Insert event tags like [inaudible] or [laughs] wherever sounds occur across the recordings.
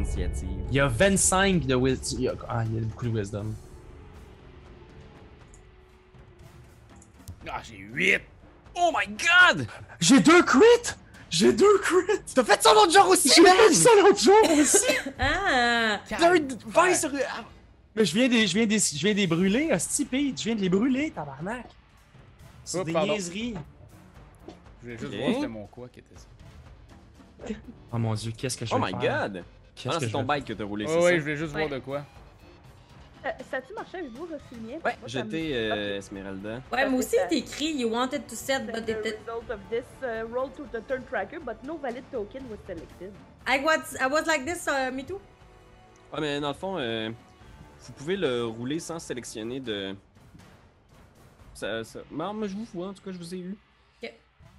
de l'initiative. Il y a 25 de wisdom. Ah, il y a beaucoup de wisdom. Ah, j'ai 8. Oh my god! J'ai deux crits! J'ai deux crits! T'as fait ça l'autre jour aussi, J'ai fait ça l'autre jour aussi! [laughs] Ah! T'as eu 20 sur. Mais je viens des, je viens des, je viens des brûler, hostie, Pete. Je viens de les brûler, tabarnak. C'est Oh, des pardon. niaiseries. Je voulais juste Ok. voir c'était mon quoi qui était ça. Oh mon dieu, qu'est-ce que je Oh vais my faire? god! Qu'est-ce Ah, c'est je ton vais- bike que t'as roulé, Ouais, c'est ouais, ça? je voulais juste Ouais. voir de quoi. Euh, ça a-tu marché avec vous, Rossigné? Ouais, j'étais euh, Esmeralda. Ouais, moi aussi, il t'écrit You wanted to set, but The it did. result of this uh, roll to the turn tracker, but no valid token was selected. I was, I was like this, uh, me too. Ouais, mais dans le fond, euh, vous pouvez le rouler sans sélectionner de. Ça, ça... Non, mais je vous vois, en tout cas, je vous ai eu.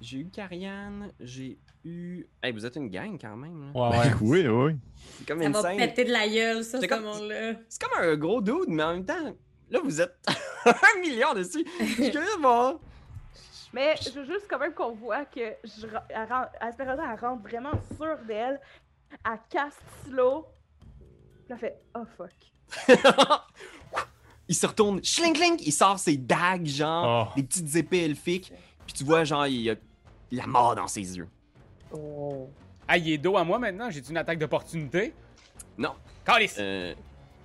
J'ai eu Karian, j'ai eu. Hey, vous êtes une gang quand même. Là. Ouais, ouais. oui, oui. C'est comme Ça une va scène. péter de la gueule, ça, C'est ce comme- monde-là. C'est comme un gros dude, mais en même temps, là, vous êtes [laughs] un million dessus. Je suis curieux de voir. Mais je veux juste quand même qu'on voit que je, elle ren- Esmeralda, elle rentre vraiment sûre d'elle. Elle casse slow. Puis elle fait Oh fuck. [laughs] il se retourne, schling schling, il sort ses dagues, genre, Oh. des petites épées elfiques. Puis tu vois, genre, il y a la mort dans ses yeux. Oh. Ah, il est dos à moi maintenant. J'ai une attaque d'opportunité? Non. Calice! Euh...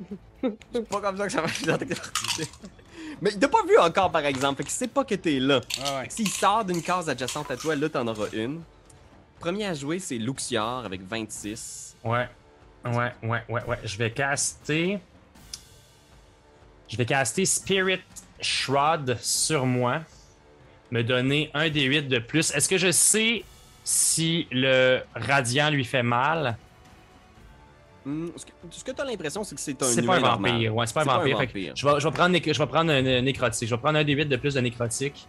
[laughs] c'est pas comme ça que ça être l'attaque d'opportunité. Mais il t'a pas vu encore, par exemple, fait qu'il sait pas que t'es là. Ah ouais. S'il sort d'une case adjacente à toi, là, t'en auras une. Premier à jouer, c'est Luxior avec 26. Ouais. Ouais, ouais, ouais, ouais. Je vais caster. Je vais caster Spirit Shroud sur moi. Me donner un des 8 de plus. Est-ce que je sais si le radiant lui fait mal? Hmm, ce que, que t'as l'impression, c'est que c'est un C'est pas un vampire. Ouais, c'est pas pas un vampire. Je, vais, je vais prendre, je vais prendre un, un nécrotique. Je vais prendre un des 8 de plus de nécrotique.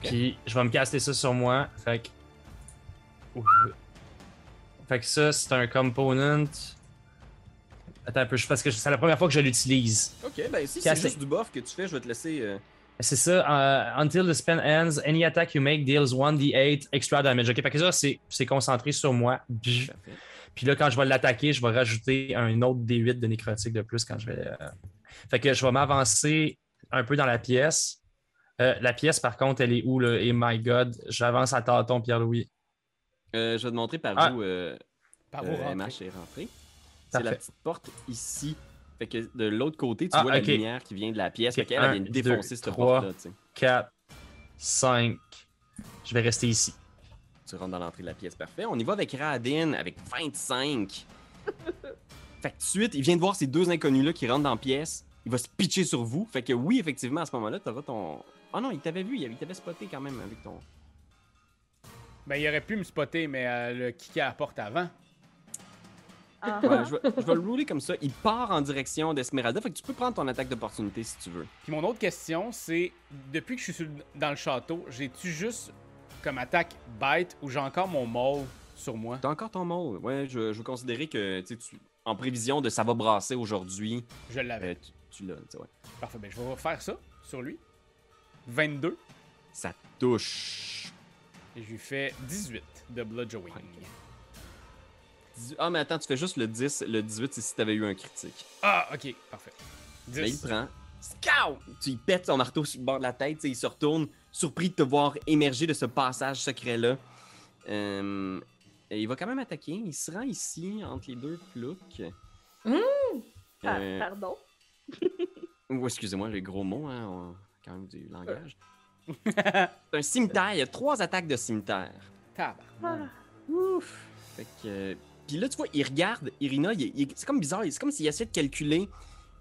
Puis je vais me caster ça sur moi. Fait que. Fait que ça, c'est un component. Attends un peu, parce que c'est la première fois que je l'utilise. Ok, ben si c'est juste du buff que tu fais, je vais te laisser. euh, C'est ça, euh, until the spell ends, any attack you make deals 1d8 extra damage. Ok, fait que ça, c'est c'est concentré sur moi. Parfait. Puis là, quand je vais l'attaquer, je vais rajouter un autre D8 de nécrotique de plus quand je vais. euh, Fait que je vais m'avancer un peu dans la pièce. Euh, la pièce, par contre, elle est où, là? Et my god, j'avance à tâton, Pierre-Louis. Euh, je vais te montrer par Ah. où euh, Par où? MH est rentré. C'est la petite porte ici. Fait que de l'autre côté, tu Ah, vois la lumière qui vient de la pièce. Ok, Fait qu'elle vient de deux, défoncer cette porte-là. tu sais. 4, 5. Je vais rester ici. Tu rentres dans l'entrée de la pièce, parfait. On y va avec Radin avec 25. [laughs] fait que tout de suite, il vient de voir ces deux inconnus-là qui rentrent dans la pièce. Il va se pitcher sur vous. Fait que oui, effectivement, à ce moment-là, t'auras ton. Oh non, il t'avait vu, il avait- il t'avait spoté quand même avec ton. Ben, il aurait pu me spotter, mais euh, le kick à la porte avant. Ah, Ouais, je, vais, je vais le rouler comme ça. Il part en direction d'Esmeralda. Fait que tu peux prendre ton attaque d'opportunité si tu veux. Puis mon autre question, c'est depuis que je suis dans le château, j'ai-tu juste comme attaque bite ou j'ai encore mon maul sur moi? T'as encore ton mot. Ouais, je, je veux considérer que tu en prévision de ça va brasser aujourd'hui, Je l'avais. euh, tu, tu l'as. tu sais, ouais. Parfait, ben je vais faire ça sur lui. 22. Ça touche. Et je lui fais 18 de Bludgeoning. Dix- Ah, mais attends, tu fais juste le 10. Le 18, c'est si t'avais eu un critique. Ah, ok, parfait. 10. Là, il prend. Scout! Tu lui pètes son marteau sur le bord de la tête, il se retourne, surpris de te voir émerger de ce passage secret-là. Euh, et il va quand même attaquer. Il se rend ici, entre les deux ploucs. Mmh! par- Euh, Pardon. [laughs] ou excusez-moi, les gros mots, hein, on quand même du langage. [laughs] C'est un cimetière, il y a trois attaques de cimetière. Tabarnak. Ah. Ouf! Fait que. Euh, Puis là, tu vois, il regarde Irina, il- il- c'est comme bizarre, c'est comme s'il essayait de calculer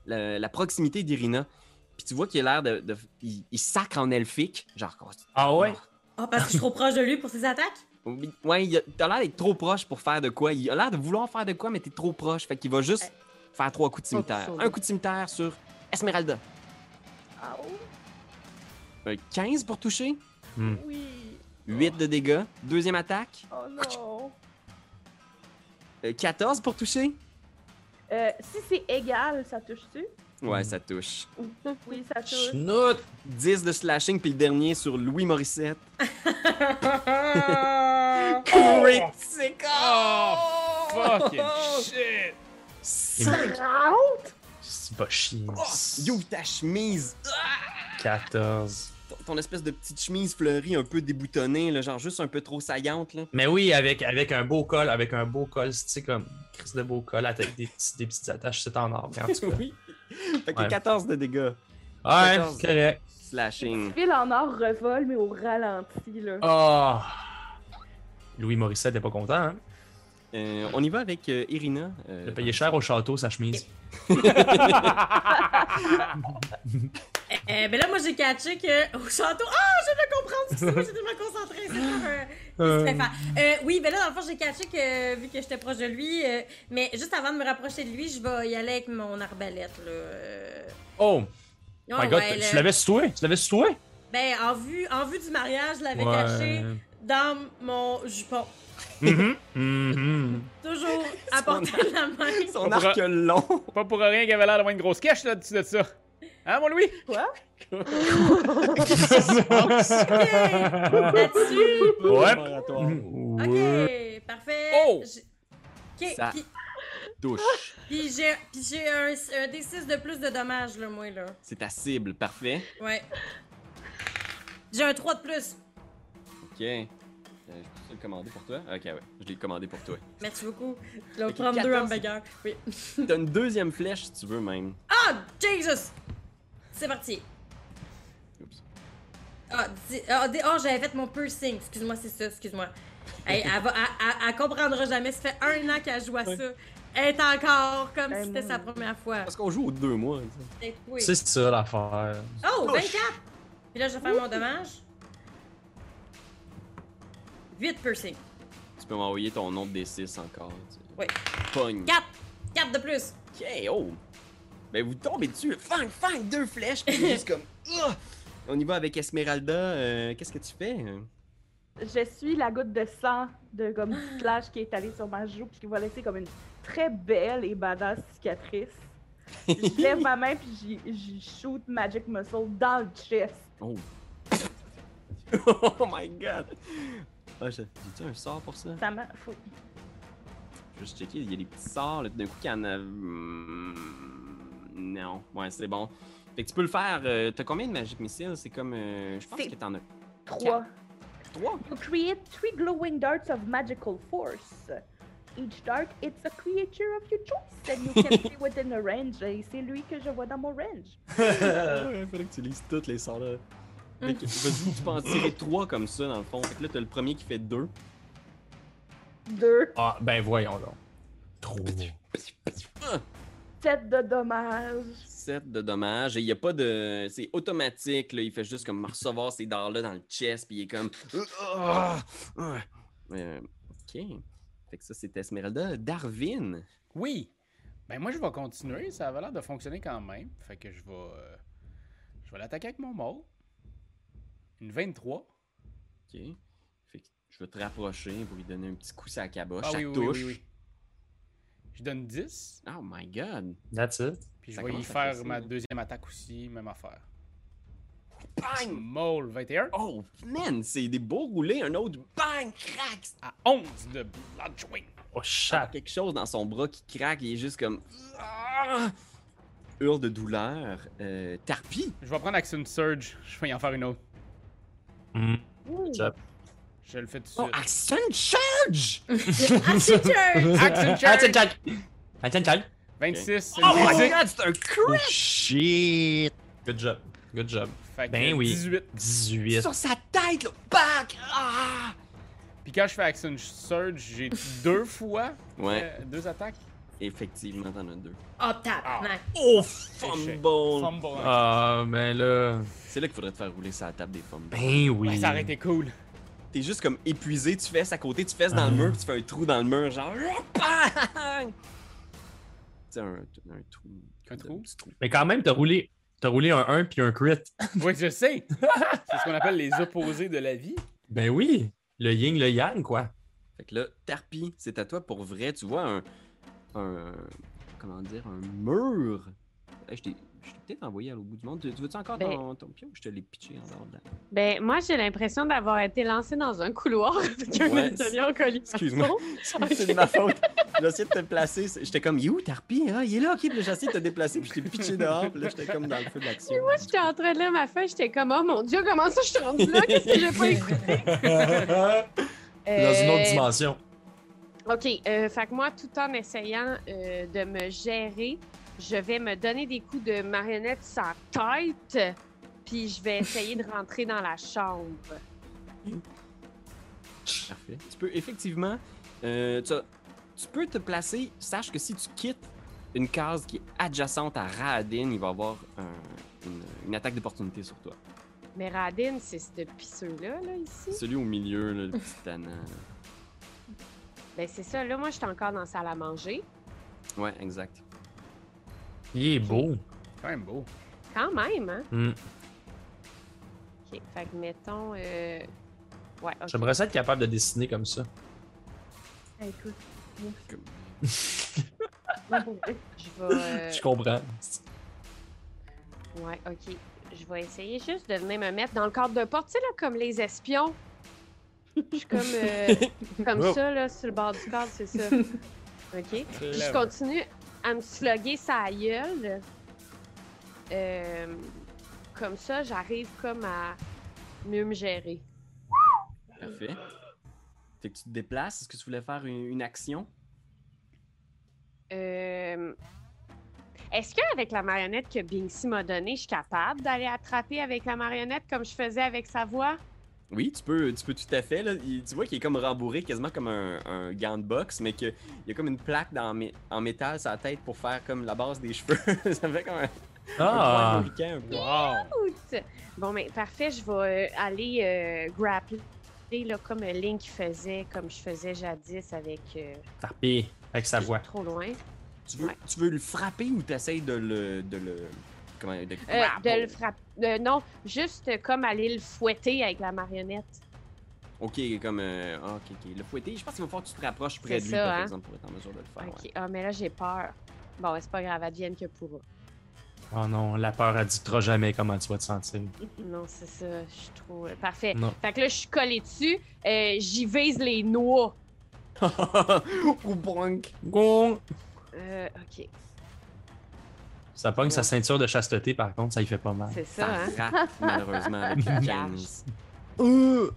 la, la proximité d'Irina. Puis tu vois qu'il a l'air de. de- il, il sacre en elfique. Genre, oh, Ah ouais? Ah, parce que je suis trop proche de lui pour ses attaques? Oui, Ouais, il a- t'as l'air d'être trop proche pour faire de quoi. Il a l'air de vouloir faire de quoi, mais t'es trop proche. Fait qu'il va juste faire trois coups de cimetière. Oh, Un coup de cimetière sur Esmeralda. Ah, oh, Un 15 pour toucher. oui. 8 de dégâts. Deuxième attaque. Oh non. Euh, 14 pour toucher? Euh, si c'est égal, ça touche-tu? Ouais, ça touche. [laughs] Oui, ça touche. Schnout! 10 de slashing, puis le dernier sur Louis Morissette. [laughs] Critique! Oh, Fucking shit! Cinq. C'est pas chier. Oh, Yo, ta chemise! 14. Ton, espèce de petite chemise fleurie un peu déboutonnée, là, genre juste un peu trop saillante. Là. Mais oui, avec, avec un beau col, avec un beau col, tu sais, comme Chris de beau col avec des, petits- des petites attaches, c'est en or. mais en tout cas. [laughs] oui. Fait que Ouais. 14 de dégâts. Ouais, 14. correct. Slashing. Fil en or revole, mais au ralenti, là. Oh! Louis Morissette n'est pas content, hein? Euh, on y va avec euh, Irina. euh, Il a payé cher au château, sa chemise. [laughs] [laughs] Euh, ben là, moi, j'ai catché que au château. Ah, je viens de comprendre ce que c'est. Moi, j'étais tellement concentrée. C'est comme un. Euh. fort. Euh, oui, ben là, dans le fond, j'ai catché que vu que j'étais proche de lui. euh, mais juste avant de me rapprocher de lui, je vais y aller avec mon arbalète, là. Euh, Oh! oh, my god, ouais, tu l'avais toi? Tu l'avais toi? Ben, en vue, en vue du mariage, je l'avais Ouais. caché dans mon jupon. Mhm, mhm. [laughs] Toujours à portée de la main. Son arc long. Pas pour rien qu'il avait l'air d'avoir une grosse cache là-dessus de ça. Hein, mon Louis? Quoi? Là-dessus. Ouais. Ok, parfait. Oh! Ça- puis- Touche. [laughs] puis j'ai puis j'ai un, un D6 de plus de dommages, là, moi, là. C'est ta cible. Parfait. Ouais. J'ai un 3 de plus. Ok. Euh, je peux le commander pour toi? Ok, ouais. Je l'ai commandé pour toi. Merci beaucoup. Je vais Ok, prendre deux 14. hamburgers. Oui. T'as une deuxième flèche si tu veux même. Ah, Jesus! C'est parti. Oups. Ah, ah, di- ah, j'avais fait mon piercing. Excuse-moi, c'est ça, excuse-moi. [laughs] Hey, elle, va, elle, elle- elle comprendra jamais. Ça fait un an qu'elle joue à ça. Elle est encore comme Ben, si c'était sa première fois. Parce qu'on joue aux deux mois. oui. C'est ça l'affaire. Oh, Touche. 24! Puis là, je vais faire mon dommage. 8 piercing. Tu peux m'envoyer ton nom de D6 encore. tu sais. Oui. Pogne. 4! 4 de plus. Ok, oh! Ben, vous tombez dessus. Fang, fang, deux flèches. Puis juste comme. [laughs] Ah! On y va avec Esmeralda. euh, Qu'est-ce que tu fais? Je suis la goutte de sang de comme slash qui est allée sur ma joue puis qui va laisser comme une très belle et badass cicatrice. Je [laughs] lève ma main puis j'y- shoot Magic Muscle dans le chest. Oh. [laughs] oh my god! Ah, j'ai- J'ai-tu un sort pour ça? Ça m'a. Faut... Juste checker, il y a des petits sorts. là, D'un coup, qu'il y en a. Non, ouais, c'est bon. Fait que tu peux le faire. Euh, t'as combien de Magic Missile? C'est comme. Euh, je pense que t'en as. Trois. Trois? You create three glowing darts of magical force. Each dart, it's a creature of your choice, and you can [laughs] see within a range. Et c'est lui que je vois dans mon range. [laughs] Il fallait que tu lises toutes les sorts là. Fait que, mm. vas-y, tu peux en tirer trois comme ça, dans le fond. Fait que là, t'as le premier qui fait deux. Deux. Ah, ben voyons donc. Trois. Ah! 7 de dommages. 7 de dommages. Et il n'y a pas de. C'est automatique. Là. Il fait juste comme recevoir ces dards-là dans le chest. Puis il est comme. Ah! Euh, ok. Fait que ça, c'est Esmeralda. Darwin. Oui. Ben moi, je vais continuer. Ça avait l'air de fonctionner quand même. Fait que je vais. Euh, je vais l'attaquer avec mon mot. Une 23. Ok. Fait que je vais te rapprocher pour lui donner un petit coup sur la caboche. Ah, ça oui, touche. Oui, oui, je donne 10, Oh my god. That's it. puis je Ça vais y faire ma deuxième attaque aussi, même affaire. Bang! Maul 21 Oh man, c'est des beaux roulés. Un autre bang, crack. à 11 de Bloodwing. Oh, chat. quelque chose dans son bras qui craque, il est juste comme. Ah! Hurle de douleur. Euh, Tarpi. Je vais prendre Action Surge, je vais y en faire une autre. Ouh. Job. Je le fais tout de Oh. [laughs] [laughs] Action Charge! Action turn! Action Charge! attends. Attends, attends. 26, c'est Oh my god, c'est un Oh, crit! shit. Good job. Good job. Fait que Ben oui. 18. 18. Sur sa tête, là! Back! Ah! Puis quand je fais Action Surge, j'ai deux fois Ouais, euh, deux attaques. effectivement, t'en as deux. Oh, tabarnak. Oh, Échec. fumble! Fumble. Ah, ben là. C'est là qu'il faudrait te faire rouler la table des fumbles. Ben oui. Ouais, ça aurait été cool. T'es juste comme épuisé, tu fesses à côté, tu fesses dans le mur, puis tu fais un trou dans le mur, genre. Bang! Tu sais, un, un trou. Un trou? petit trou. Mais quand même, t'as roulé. T'as roulé un 1 puis un crit. [laughs] Oui, je sais. C'est ce qu'on appelle les opposés de la vie. Ben oui. Le yin, le yang, quoi. Fait que là, Tarpi, c'est à toi pour vrai. Tu vois un. un comment dire Un mur Hey, je t'ai je t'ai peut-être envoyé à l'autre bout du monde. Tu tu veux-tu encore Ben- ton, ton pion? Je te l'ai pitché en dehors de la- Ben, moi, j'ai l'impression d'avoir été lancé dans un couloir [laughs] avec un Ouais, médaillon en colis. Excuse-moi. [laughs] [laughs] C'est de ma faute. J'ai essayé de te placer. J'étais comme, il est où, Tarpi? Ah, il est là, ok. Puis essayé de te déplacer, puis je t'ai pitché dehors. Puis là, j'étais comme dans le feu de l'action. Moi, j'étais en train de lire ma feuille, j'étais comme, oh mon dieu, comment ça je suis rendue là? Qu'est-ce que j'ai pas écouté? Dans une autre Euh, dimension. OK, euh, fait que moi, tout en essayant euh, de me gérer, je vais me donner des coups de marionnette sans tête, puis je vais essayer de [laughs] rentrer dans la chambre. Parfait. Tu peux effectivement. euh, tu, as- tu peux te placer. Sache que si tu quittes une case qui est adjacente à Raadin, il va y avoir un- une, une attaque d'opportunité sur toi. Mais Radin, c'est ce pisseux-là, là, ici. Celui au milieu, là, le petit tannant. Ben, c'est ça, là, moi, je suis encore dans la salle à manger. Ouais, exact. Il est beau. Quand même beau. Quand même, hein? Hmm. OK, fait que mettons... Euh... Ouais, OK. J'aimerais ça être capable de dessiner comme ça. Écoute, [laughs] Je vais... euh, Je comprends. Ouais, ok. Je vais essayer juste de venir me mettre dans le cadre de porte, tu sais, là, comme les espions. Je suis comme, euh, [laughs] comme Oh. ça, là, sur le bord du cadre, c'est ça. [laughs] Ok. Puis je continue à me slugger sa gueule. Euh, comme ça, j'arrive comme à mieux me gérer. Parfait. Fait que tu te déplaces. Est-ce que tu voulais faire une, une action? Euh, Est-ce qu'avec la marionnette que Binksy m'a donnée, je suis capable d'aller attraper avec la marionnette comme je faisais avec sa voix? Oui, tu peux, tu peux tout à fait. Là. Il- tu vois qu'il est comme rembourré, quasiment comme un, un gant de boxe, mais qu'il y a comme une plaque dans, en métal sur la tête pour faire comme la base des cheveux. [laughs] ça fait comme un, Ah! un. Wow! Bon, mais parfait, je vais euh, aller euh, grappler là, comme Link faisait, comme je faisais jadis avec. Euh, Tarpé avec sa voix. Trop loin. Tu veux, Ouais. tu veux le frapper ou t'essayes de le, de le. Comment de Euh, de le frapper. Euh, non, juste comme aller le fouetter avec la marionnette. Ok, comme. euh, ah, ok, ok. Le fouetter, je pense qu'il va falloir que tu te rapproches près de lui, ça, par hein? exemple, pour être en mesure de le faire. ok. ouais. Ah, mais là, j'ai peur. Bon, c'est pas grave, advienne que pourra. Oh non, la peur indiquera jamais comment tu vas te sentir. Non, c'est ça, je suis trop. euh, Parfait. Non. Fait que là, je suis collée dessus. euh, J'y vise les noix. [laughs] Ou bonk! Gong! Euh, ok, Ça pogne sa ceinture de chasteté, par contre, ça y fait pas mal. c'est ça, Ça hein? rate, [laughs] malheureusement, avec le 15. Euh!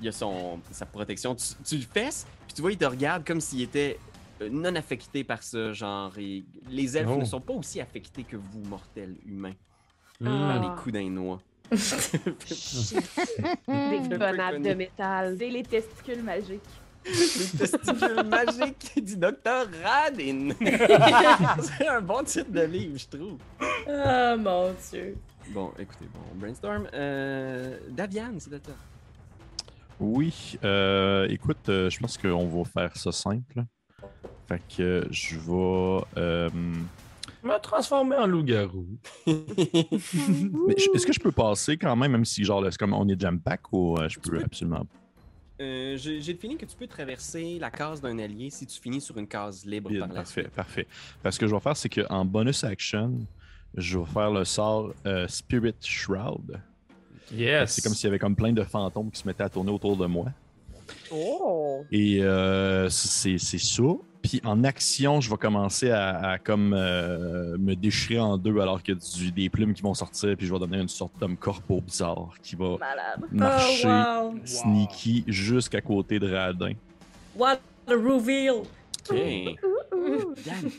Il y a son, sa protection. Tu, tu le fesses, puis tu vois, il te regarde comme s'il était euh, non affecté par ça. Genre, et les elfes Oh. ne sont pas aussi affectés que vous, mortels humains, par Ah. les coups d'un noix. [laughs] [laughs] Des bonades de métal. c'est les testicules magiques. [laughs] Les testicules magiques du docteur Radin. [laughs] C'est un bon titre de livre, je trouve. Oh mon dieu. Bon, écoutez, bon, brainstorm. Euh, Daviane, c'est de toi. Oui, euh, écoute, euh, je pense qu'on va faire ça simple. Fait que je vais. euh, Me transformer en loup-garou. [laughs] mais je- est-ce que je peux passer quand même, même si genre là, c'est comme on est jam pack ou euh, je peux peux- absolument. Euh, J'ai j'ai definé que tu peux traverser la case d'un allié si tu finis sur une case libre Bien, par la parfait, suite. parfait. Parce que je vais faire, c'est qu'en bonus action, je vais faire le sort euh, Spirit Shroud. Yes. C'est comme s'il y avait comme plein de fantômes qui se mettaient à tourner autour de moi. Oh! Et euh, c'est c'est ça. Puis en action, je vais commencer à, à comme euh, me déchirer en deux alors qu'il y a du- des plumes qui vont sortir. Puis je vais donner une sorte d'homme corpo bizarre qui va Malade. marcher Oh wow. sneaky jusqu'à côté de Radin. What a reveal. Ok. Dan.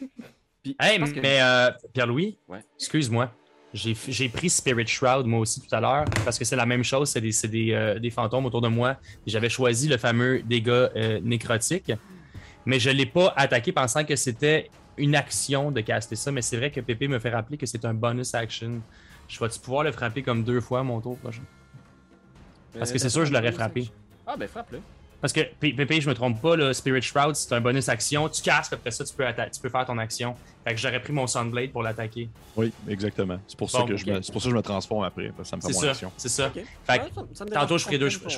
Puis, Hey, que- mais euh, Pierre-Louis, Ouais. excuse-moi. J'ai pris Spirit Shroud moi aussi tout à l'heure parce que c'est la même chose, c'est des, c'est des, euh, des fantômes autour de moi. Et J'avais choisi le fameux dégât euh, nécrotique, mais je ne l'ai pas attaqué pensant que c'était une action de caster ça. Mais c'est vrai que Pépé me fait rappeler que c'est un bonus action. Je vais-tu pouvoir le frapper comme deux fois mon tour prochain? Parce que c'est sûr, je l'aurais frappé. Ah, ben frappe-le. Parce que Pépé, je me trompe pas, là, Spirit Shroud, c'est un bonus action. Tu casses, après ça, tu peux, tu peux faire ton action. Fait que j'aurais pris mon Sunblade pour l'attaquer. Oui, exactement. C'est pour, ça Bon, que je ok. me- c'est pour ça que je me transforme après. parce que ça me fait C'est mon ça, action. c'est ça. Fait que ça- tantôt, je ferai deux- je- je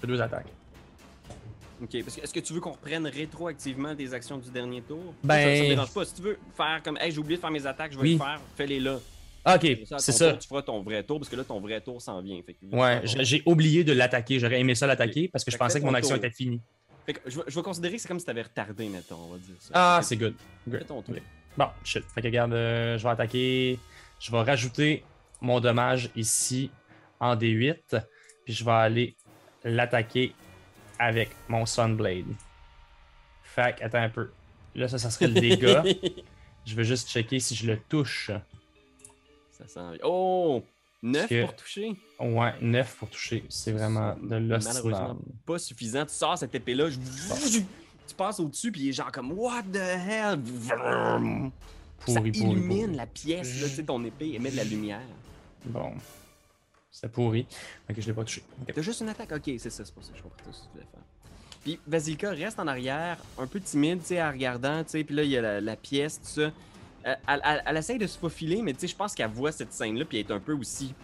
fais deux attaques. Ok, parce que est-ce que tu veux qu'on reprenne rétroactivement des actions du dernier tour? Ben- Ça, me dérange pas. Si tu veux faire comme, hey, j'ai oublié de faire mes attaques, je vais Oui. le faire, fais-les là. Ah, Ok, c'est ça. tour, tu feras ton vrai tour, parce que là, ton vrai tour s'en vient. Fait que, Ouais, Fait j'ai oublié de l'attaquer. J'aurais aimé ça l'attaquer parce que je Fait pensais que mon action tour. était finie. que je, vais, je vais considérer que c'est comme si t'avais retardé, mettons, on va dire ça. Ah, Fait c'est good. Fais Great. ton tour. Bon, shit. Fait que regarde, euh, je vais attaquer. Je vais rajouter mon dommage ici en D8. Puis je vais aller l'attaquer avec mon Sunblade. Fait que, attends un peu. Là, ça, ça serait le dégât. [laughs] je veux juste checker si je le touche. ça s'en vient. Oh! 9 que- pour toucher? Ouais, 9 pour toucher. C'est vraiment de Malheureusement, l'ostinable. pas suffisant. Tu sors cette épée-là, je- tu passes au-dessus, puis il est genre comme What the hell? ça Pourri, pourri, illumine pourri. la pièce, là, tu sais, ton épée émet de la lumière. Bon. C'est pourri. Fait que je l'ai pas touché. Ok. T'as juste une attaque? Ok, c'est ça, c'est pour ça que je comprends tout ce que tu voulais faire. Puis Vasilka reste en arrière, un peu timide, tu sais, en regardant, tu sais, puis là, il y a la, pièce, tout ça. Euh, elle, elle- elle essaye de se faufiler, mais tu sais, je pense qu'elle voit cette scène-là, puis elle est un peu aussi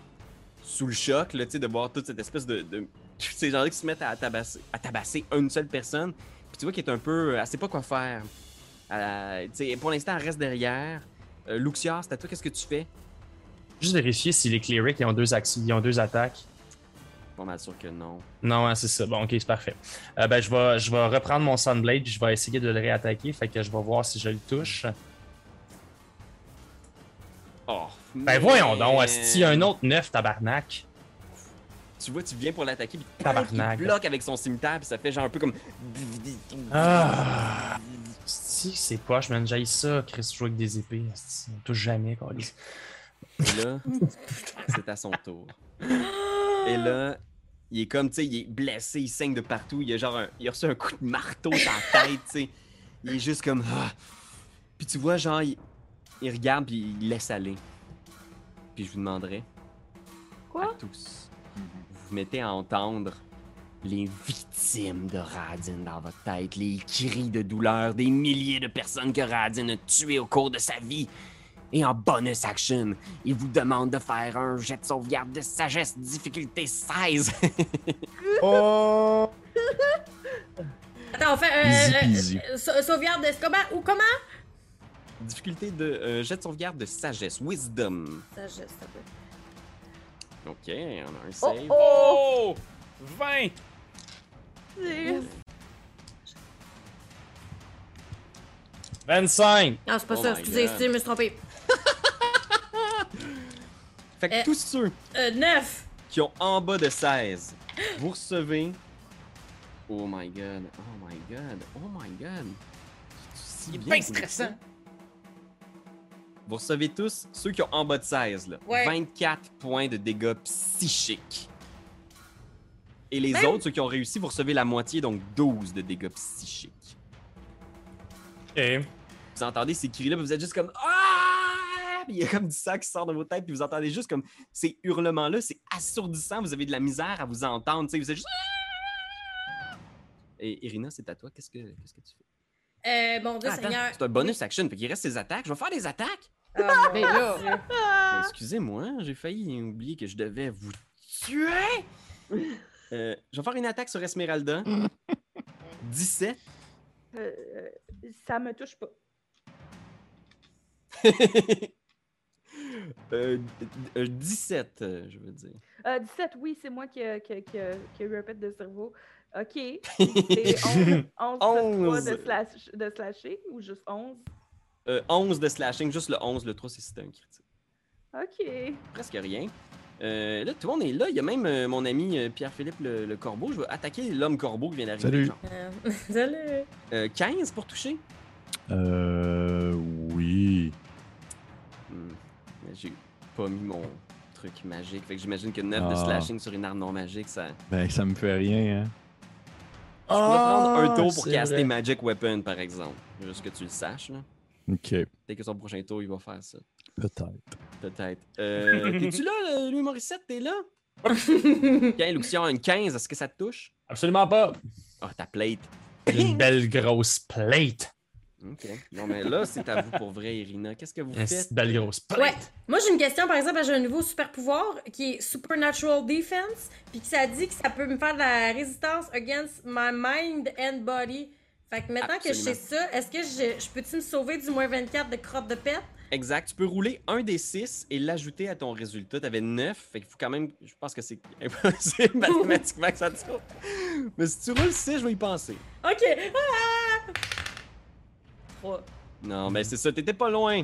sous le choc, là, tu sais, de voir toute cette espèce de. de [laughs] ces gens-là qui se mettent à tabasser, à tabasser une seule personne. Puis tu vois qu'elle est un peu. Elle sait pas quoi faire. Pour l'instant, elle reste derrière. Euh, Luxia, c'est à toi, qu'est-ce que tu fais? Juste vérifier si les clerics ils ont deux, actions, ils ont deux attaques. Pas mal sûr que non. Non, hein, c'est ça. Bon, ok, c'est parfait. Euh, ben, je vais, je vais reprendre mon Sunblade je vais essayer de le réattaquer. Fait que je vais voir si je le touche. Oh. Ben, voyons donc, a un autre 9, tabarnak. Tu vois, tu viens pour l'attaquer, puis Tabarnak. il bloque avec son cimetière, puis ça fait genre un peu comme. Ah! Si, c'est poche, man. J'aille ça, Chris, jouer avec des épées. On touche jamais, câlisse. Et là, c'est à son tour. Et là, il est comme, tu sais, il est blessé, il saigne de partout. Il a genre un, il a reçu un coup de marteau dans la tête, tu sais. Il est juste comme. ah. Puis tu vois, genre, il, il regarde, puis il laisse aller. Puis je vous demanderai. Quoi? À tous. Vous vous mettez à entendre les victimes de Radin dans votre tête, les cris de douleur des milliers de personnes que Radin a tuées au cours de sa vie. Et en bonus action, il vous demande de faire un jet de sauvegarde de sagesse difficulté 16. [laughs] Oh! Attends, on fait euh, Easy euh, euh, sau- sauvegarde de comment ou comment? Difficulté de euh, jet de sauvegarde de sagesse, wisdom. Sagesse, ça peut. Ok, on a un save. Oh! 20! C'est- 25! Non, c'est pas Oh ça, my excusez, God. excusez, je me suis trompé. Fait que Euh. tous ceux Euh, 9! qui ont en bas de 16, vous recevez. Oh my god, oh my god, oh my god. C'est Il est bien bien vous stressant. Vous recevez tous, ceux qui ont en bas de 16, là, Ouais. 24 points de dégâts psychiques. Et les Même- autres, ceux qui ont réussi, vous recevez la moitié, donc 12 de dégâts psychiques. Ok. Vous entendez ces cris-là, vous êtes juste comme Ah! Puis il y a comme du sang qui sort de vos têtes, puis vous entendez juste comme ces hurlements-là, c'est assourdissant, vous avez de la misère à vous entendre, tu sais, vous êtes juste! Et Irina, c'est à toi, qu'est-ce que, qu'est-ce que tu fais? Euh, bon Dieu Ah, attends, Seigneur. c'est un bonus action, fait qu'il reste ses attaques. Je vais faire des attaques. Mon Mais là. [laughs] Euh, Excusez-moi, j'ai failli oublier que je devais vous tuer. Euh, je vais faire une attaque sur Esmeralda. [laughs] 17. Euh, ça me touche pas. [laughs] Euh, euh, 17, euh, je veux dire. Euh, 17, oui, c'est moi qui a, qui, a, qui, a, qui a eu un pet de cerveau. OK. [laughs] C'est 11, 11, 11. de, slash, de slashing ou juste 11? Euh, 11 de slashing, juste le 11, le 3 c'est si c'était un critique. OK. Presque rien. Euh, là, tout le monde est là. Il y a même euh, mon ami euh, Pierre-Philippe le, le Corbeau. Je vais attaquer l'homme Corbeau qui vient d'arriver. Salut. Euh, [laughs] Salut. Euh, 15 pour toucher. Euh. Oui. J'ai pas mis mon truc magique. Fait que j'imagine que 9 de Ah. slashing sur une arme non magique, ça. Ben, ça me fait rien, hein. Je pourrais prendre un tour pour caster vrai. Magic Weapon, par exemple. Juste que tu le saches, là. Ok, Peut-être que son prochain tour, il va faire ça. peut-être. Peut-être. Euh, [laughs] T'es-tu là, euh, Louis Morissette? T'es là? [laughs] Tiens, Luxion, une 15, est-ce que ça te touche? Absolument pas. Ah, ta plate. Une belle grosse plate. Ok. Non, mais là, c'est à vous pour vrai, Irina. Qu'est-ce que vous Une faites? belle grosse. Ouais. Moi, j'ai une question, par exemple, j'ai un nouveau super pouvoir qui est Supernatural Defense, puis que ça dit que ça peut me faire de la résistance against my mind and body. Fait que maintenant que je sais ça, est-ce que je, je peux-tu me sauver du moins 24 de crotte de pète? Exact. Tu peux rouler un des 6 et l'ajouter à ton résultat. T'avais 9. Fait qu'il faut quand même. Je pense que c'est [laughs] impossible [laughs] mathématiquement que ça te. Mais si tu roules 6, je vais y penser. Ok! Ah! Non, mais c'est ça. T'étais pas loin.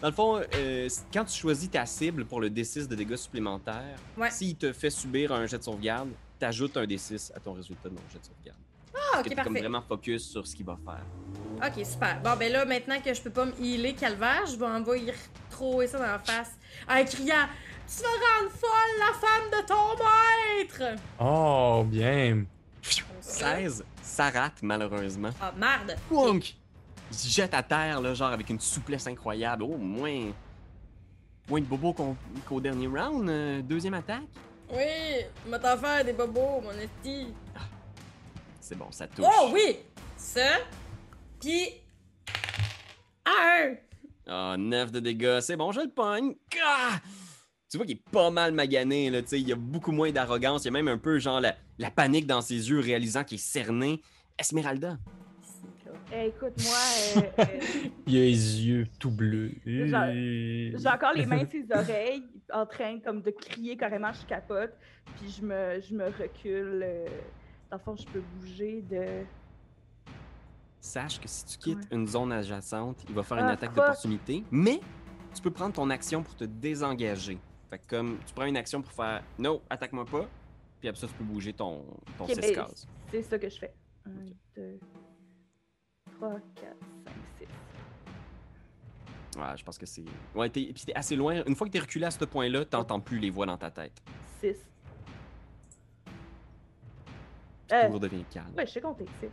Dans le fond, euh, quand tu choisis ta cible pour le D6 de dégâts supplémentaires, Ouais. s'il te fait subir un jet de sauvegarde, t'ajoutes un D6 à ton résultat de ton jet de sauvegarde. Ah, ok, t'es comme parfait. vraiment focus sur ce qu'il va faire. Ok, super. Bon, ben là, maintenant que je peux pas me healer calvaire, je vais envoyer trouver ça dans la face en criant Tu vas rendre folle la femme de ton maître! Oh, bien. Comme ça. 16, ça rate malheureusement. Ah, merde! Wonk! Il se jette à terre, là, genre avec une souplesse incroyable. Oh, moins. Moins de bobo qu'on- qu'au dernier round. euh, deuxième attaque. Oui, m'a t'en faire des bobos, mon esti. C'est bon, ça touche. Oh oui! Ça, pis. Un! Ah, 9 de dégâts. C'est bon, je le pogne. Ah! Tu vois qu'il est pas mal magané, là, tu sais. Il y a beaucoup moins d'arrogance. Il y a même un peu, genre, la, la panique dans ses yeux, réalisant qu'il est cerné. Esmeralda. Eh, écoute, moi, [laughs] euh, Il a les yeux tout bleus. J'ai encore les mains sur les oreilles, en train comme de crier carrément, je capote. Puis je me, je me recule. euh, dans le fond, je peux bouger de. Sache que si tu quittes Ouais. une zone adjacente, il va faire une Ah, attaque d'opportunité. Mais tu peux prendre ton action pour te désengager. Fait que comme tu prends une action pour faire No, attaque-moi pas. Puis après ça, tu peux bouger ton, ton Ok, 6 ben, cases. C'est ça que je fais. 1, 2, 3, 4, 5, 6. Ouais, je pense que c'est. Ouais, t'es... puis t'es assez loin. Une fois que t'es reculé à ce point-là, t'entends plus les voix dans ta tête. 6. Tout Euh, redevient calme. ouais, je sais compter. 6.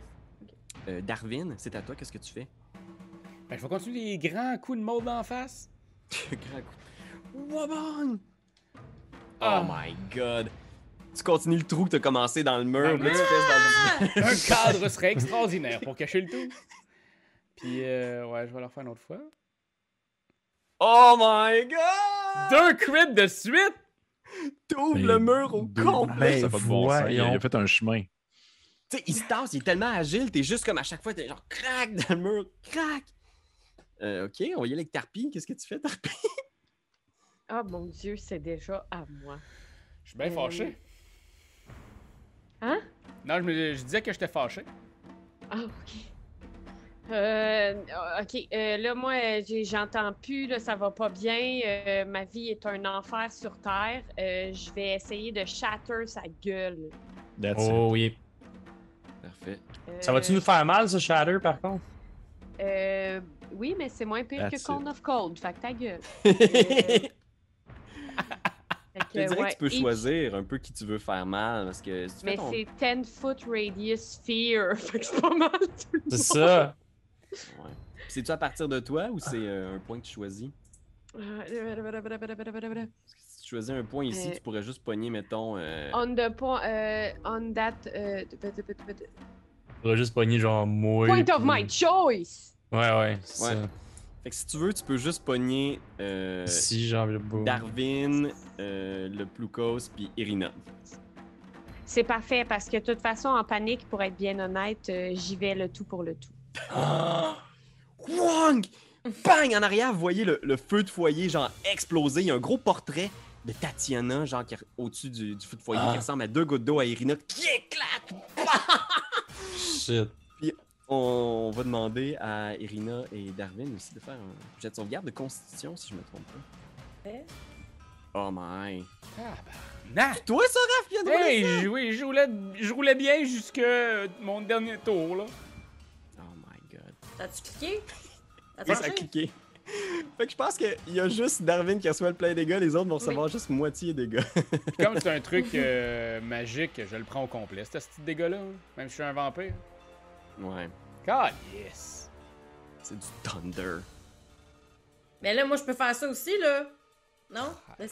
Euh, Darwin, c'est à toi, qu'est-ce que tu fais? Ben, je vais continuer les grands coups de mold d'en face. [laughs] Grand coup. Wabang! Ah. Oh my god! Tu continues le trou que t'as commencé dans le mur, là, tu fais dans le- Un [laughs] cadre serait extraordinaire pour cacher le tout. Puis, euh, ouais, je vais le refaire une autre fois. Oh my god! Deux crits de suite! T'ouvres le mur au complet! Ben, ça de bon sens. Il a- fait un chemin. Tu sais, il se tasse, il est tellement agile, t'es juste comme à chaque fois, t'es genre crac dans le mur, crac! Euh, ok, on va y aller avec Tarpi. Qu'est-ce que tu fais, Tarpi? Ah mon Dieu, c'est déjà à moi. Je suis bien Euh, fâché. Hein? Non, je, me- je disais que j'étais fâché. Ah, ok. Euh, ok, euh, là, moi, j'entends plus, là, ça va pas bien. euh, ma vie est un enfer sur Terre. Euh, je vais essayer de shatter sa gueule. That's it. Oh oui. Parfait. Euh, Ça va-tu nous faire mal, ce Shatter, par contre? euh, oui, mais c'est moins pire That's que it. Cone of Cold, fait que ta gueule. [laughs] Je Fait te dirais ouais, que tu peux choisir un peu qui tu veux faire mal, parce que si tu Mais ton... c'est 10 foot radius sphere, [laughs] fait que c'est pas mal tout le C'est monde. ça. Ouais. C'est-tu à partir de toi ou c'est euh, un point que tu choisis? Parce que si tu choisis un point ici, Euh, tu pourrais juste pogner, mettons... euh, On the point, euh, on that, euh, On va juste pogner genre moi. point of my choice. Ouais, ouais. c'est Ouais. ça. Fait que si tu veux, tu peux juste pogner euh, Si. Darwin, euh, le Ploukos, puis Irina. C'est parfait parce que de toute façon, en panique, pour être bien honnête, euh, j'y vais le tout pour le tout. [gasps] Wong! Bang! En arrière, vous voyez le, le feu de foyer, genre, exploser. Il y a un gros portrait de Tatiana, genre, qui est au-dessus du, du feu de foyer, Ah. qui ressemble à deux gouttes d'eau à Irina, qui éclate! [laughs] Shit. On va demander à Irina et Darwin aussi de faire un jet de sauvegarde de constitution, si je me trompe pas. Ouais. Oh my. Tabarnak! Toi, ça, Raph, rouler Hey, ça? oui, je, roulais, je roulais bien jusque mon dernier tour, là. Oh my god. T'as-tu cliqué? T'as [laughs] Oui, ça a cliqué. Fait que je pense qu'il y a juste Darwin qui reçoit le plein dégâts, les autres vont recevoir juste moitié dégâts. Comme c'est un [laughs] truc euh, magique, je le prends au complet, ce petit dégât-là. hein. Même si je suis un vampire. Ouais, God, yes! c'est du thunder. Mais là, moi, je peux faire ça aussi, là. Non? Ah,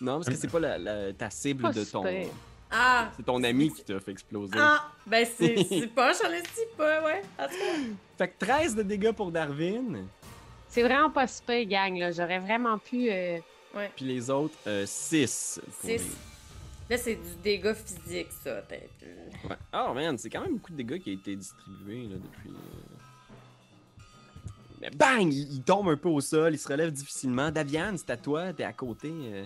Non, parce que c'est pas la, la- ta cible Pas de ton. super. Ah! C'est ton ami qui t'a fait exploser. Ah! Ben, c'est pas, j'en ai dit pas, ouais. En tout cas. Fait que 13 de dégâts pour Darwin. C'est vraiment pas super, gang, là. J'aurais vraiment pu. euh, Puis les autres, 6. Six. Là, c'est du dégât physique, ça, peut-être. Ouais. Oh man, c'est quand même beaucoup de dégâts qui a été distribué là, depuis. euh. Mais bang! Il, il tombe un peu au sol, il se relève difficilement. Daviane, c'est à toi, t'es à côté. euh.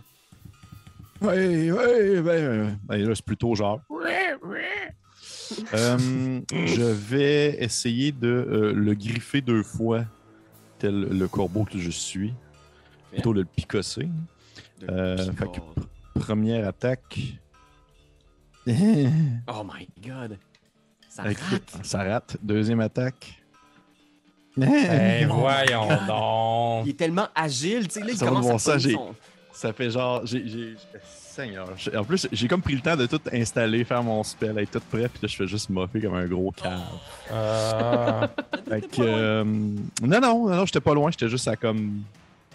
Ouais, ouais, ben, ben, là, c'est plutôt genre. [laughs] Euh, je vais essayer de euh, le griffer deux fois, tel le corbeau que je suis. Plutôt de le picosser. Euh, fait que- Première attaque. [laughs] Oh my god! Ça Avec- rate! Ça rate. Deuxième attaque. [laughs] Ben voyons donc. Il est tellement agile, tu sais, là, il Ça commence voir à ça, son- Ça fait genre. j'ai- Seigneur. En plus, j'ai comme pris le temps de tout installer, faire mon spell, être tout prêt, puis là, je fais juste moffer comme un gros cave. Euh, Fait que, euh, non, non, non, non, j'étais pas loin, j'étais juste à comme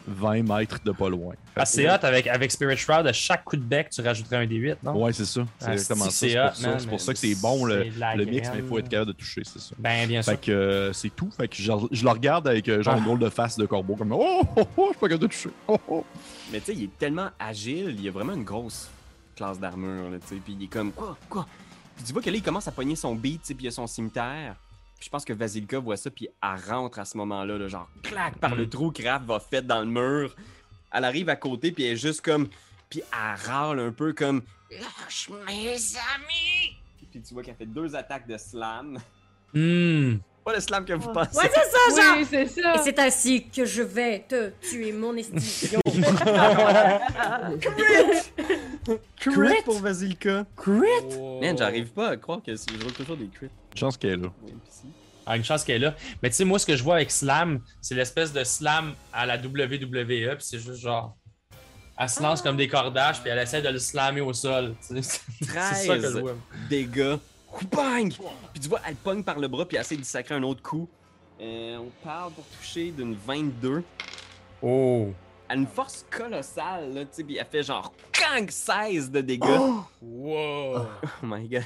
20 mètres de pas loin. Ah, c'est hot avec, avec Spirit Shroud, à chaque coup de bec, tu rajouterais un D8, non? Ouais, c'est ça. C'est Ah, exactement ça. c'est pour ça, pour ça que c'est bon le, mix, mais il faut être capable de toucher, c'est ça. Ben, bien sûr. Fait que euh, c'est tout. Fait que je, je le regarde avec euh, genre Ah. une drôle de face de corbeau, comme oh, oh, oh, je suis pas capable de toucher. Oh, oh. Mais tu sais, il est tellement agile, il a vraiment une grosse classe d'armure, là, tu sais. Puis il est comme, quoi, quoi? Puis tu vois que là, il commence à pogner son beat, tu sais, puis il a son cimetière. Puis je pense que Vasilka voit ça, puis elle rentre à ce moment-là, là, genre, clac, par le trou que Raph va fait dans le mur. Elle arrive à côté, puis elle est juste comme. Puis elle râle un peu comme. Lâche mes amis! Puis tu vois qu'elle fait deux attaques de slam. Hmm. Pas le slam que vous Ouais. pensez. Ouais, c'est ça, genre! Oui, c'est ça. Et c'est ainsi que je vais te tuer, mon esti. [laughs] Crit pour Vasilka. Crit! Man, j'arrive pas à croire que je roule toujours des crits. Chance qu'elle est là. Ah, une chance qu'elle est là. Mais tu sais, moi, ce que je vois avec Slam, c'est l'espèce de Slam à la WWE, puis c'est juste genre. Elle se lance comme des cordages, puis elle essaie de le slammer au sol. [laughs] C'est ça que je 13 vois. dégâts. Bang! Puis tu vois, elle pogne par le bras puis elle essaie de sacrer un autre coup. Euh, on parle pour toucher d'une 22. Oh. Elle a une force colossale, là, tu sais, puis elle fait genre kang 16 de dégâts. Wow! [laughs] Oh my god.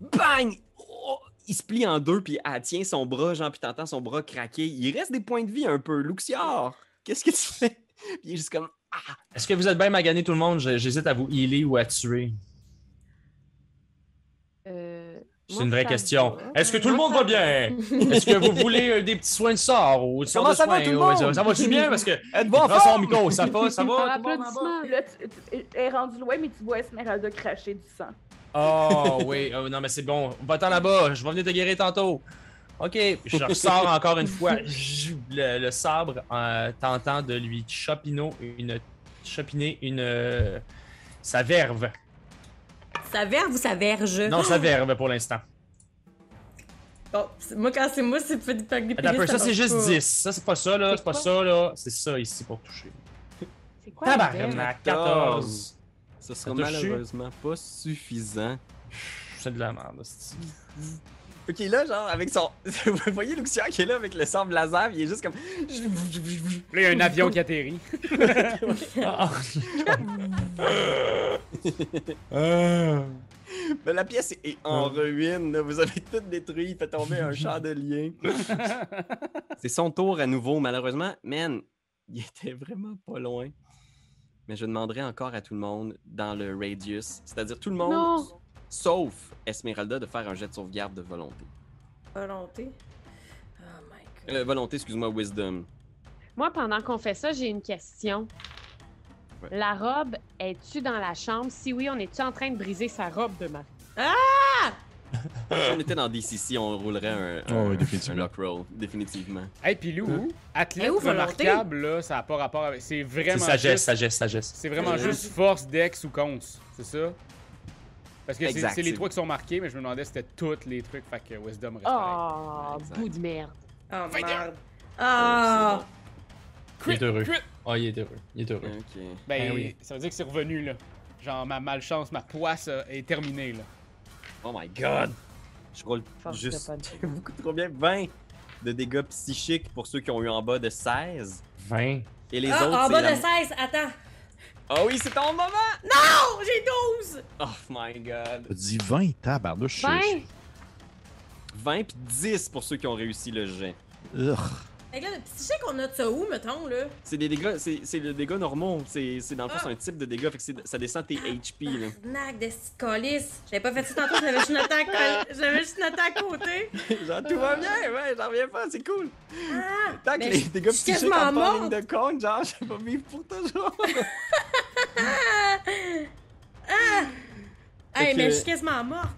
Bang! Oh! Il se plie en deux, puis elle tient son bras, genre, puis t'entends son bras craquer. Il reste des points de vie un peu. Luxior, qu'est-ce que tu fais? Puis il est juste comme. Ah! Est-ce que vous êtes bien magané tout le monde? J'hésite à vous healer ou à tuer. euh, C'est une vraie question. Est-ce que tout le monde va bien? [laughs] Est-ce que vous voulez euh, des petits soins de sort ou des sortes Comment de ça va, soins? tout le Ouais, monde? Ça, ça va-tu bien? Parce que. [laughs] En prend son micro, ça va, ça va? Tout le monde en bas? applaudissement. Là, tu, tu- elle est rendue loin, mais tu vois Esmeralda cracher du sang. Oh oui, oh, non mais c'est bon. Va-t'en là-bas, je vais venir te guérir tantôt. Ok, je ressors encore une fois [laughs] le, le sabre en tentant de lui chopino une chopiner une euh, sa verve. Ça verve ou ça verge? Non, sa verve pour l'instant. Bon, c'est- moi, quand c'est moi, c'est pas peu, pénis, ça c'est juste pas. 10. Ça c'est pas ça là, C'est pas ça là, c'est ça ici pour toucher. C'est quoi? Tabarnak, 14. Ce sera malheureusement pas suffisant. C'est de la merde. c'est- Ok, là, genre, avec son. [laughs] Vous voyez Luxian qui est là avec le sabre laser, il est juste comme. Là, il y a un avion qui atterrit. [laughs] Ah. Mais la pièce est- est en ruine, là. Vous avez tout détruit, il fait tomber un chandelier. [laughs] C'est son tour à nouveau, malheureusement. Man, il était vraiment pas loin. Mais je demanderai encore à tout le monde dans le radius, c'est-à-dire tout le monde, Non. sauf Esmeralda, de faire un jet de sauvegarde de volonté. Volonté? Oh my god. Euh, volonté, excuse-moi, wisdom. Moi, pendant qu'on fait ça, j'ai une question. Ouais. La robe, es-tu dans la chambre? Si oui, on est-tu en train de briser sa robe de ma... Si on était dans DCC, on roulerait un, Oh, un, oui, définitivement. un lock roll, définitivement. Hey, puis Lou, athlète Eh, où, volonté? remarquable, là, ça n'a pas rapport avec. C'est C'est vraiment. sagesse, juste- sagesse, sagesse. C'est vraiment Euh, juste force, dex ou cons, c'est ça? Parce que c'est c'est les c'est- trois qui sont marqués, mais je me demandais si c'était tous les trucs, fait que Wisdom reste. Oh, bout de merde. Oh merde. Ah! Il est heureux. Oh, il est heureux. Il est C'est heureux. bon. Ok. Ben, Ben oui. ça veut dire que c'est revenu, là. Genre, ma malchance, ma poisse euh, est terminée, là. Oh my god! Je roule Force de juste de- [laughs] beaucoup trop bien. 20 de dégâts psychiques pour ceux qui ont eu en bas de 16. 20. Et les Ah, autres, en bas la- de 16, attends. Oh oui, c'est ton moment! Oh, j'ai 12! Oh my god. T'as dit 20, tabarnouche. Ben, 20 puis 10 pour ceux qui ont réussi le jet. Ugh. Fait que là, tu sais qu'on a de ça où, mettons, là? C'est des dégâts, c'est le dégâts normaux. C'est dans le fond, Ah. c'est un type de dégâts, fait que ça descend tes HP, là. Nac de calice. J'avais pas fait ça tantôt, j'avais juste noté à, [laughs] j'avais juste noté à côté. Genre, tout va bien, ouais, j'en reviens pas, c'est cool. Ah! Tant que les dégâts psychiques en ligne de compte, genre, je vais pas vivre pour toujours. [laughs] [laughs] Ah! Ah! Hey, mais je suis quasiment morte.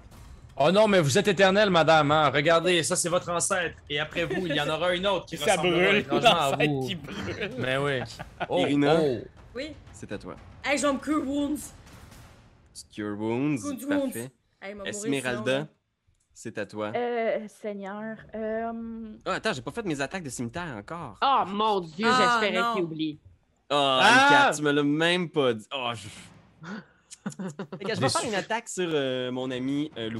Oh non, mais vous êtes éternelle, madame. hein. Regardez, ça, c'est votre ancêtre. Et après vous, il y en aura une autre qui [laughs] Ça ressemblera brûle, étrangement à vous. qui brûle. Mais oui. Oh, Irina. oh. Oui. C'est à toi. Hey, je vais me cure wounds. Cure Wounds, Good parfait. Hey, Esmeralda, c'est à toi. Euh, Seigneur. Euh... Ah, attends, j'ai pas fait mes attaques de cimetière encore. Oh mon dieu, Ah, j'espérais qu'il oublie. Oh, Ah! Anne-Cat, tu me l'as même pas dit. Oh, je... [laughs] Que je vais faire une attaque sur euh, mon ami euh.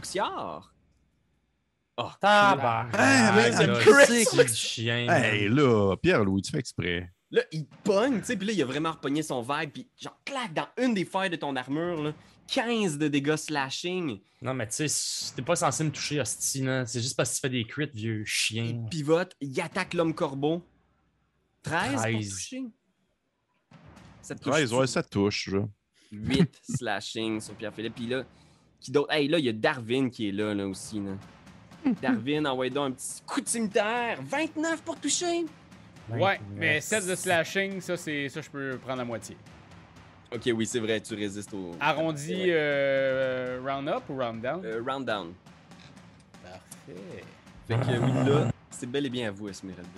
Oh, Tabarnak. Là, c'est chien. Hey, là, Pierre-Louis, tu fais exprès. Là, il pogne, tu sais, puis là, il a vraiment repogné son vibe, puis genre, clac, dans une des failles de ton armure, là, 15 de dégâts slashing. Non, mais tu sais, t'es pas censé me toucher, hostie, là. C'est juste parce que tu fais des crits, vieux Il chien. pivote, il attaque l'homme corbeau. 13 pour 13. toucher. Ça te touche 13, ouais, ça touche, là. 8 slashing sur Pierre-Philippe. Puis là, qui d'autre? Hey, là, il y a Darwin qui est là, là aussi. Là. [laughs] Darwin, envoie donc un petit coup de cimetière. 29 pour toucher. Ouais, mais 7 de slashing, ça, c'est ça, je peux prendre la moitié. Ok, oui, c'est vrai, tu résistes au. Arrondi Ouais. euh, round up ou round down? Euh, round down. Parfait. Fait que oui, là, c'est bel et bien à vous, Esmeralda.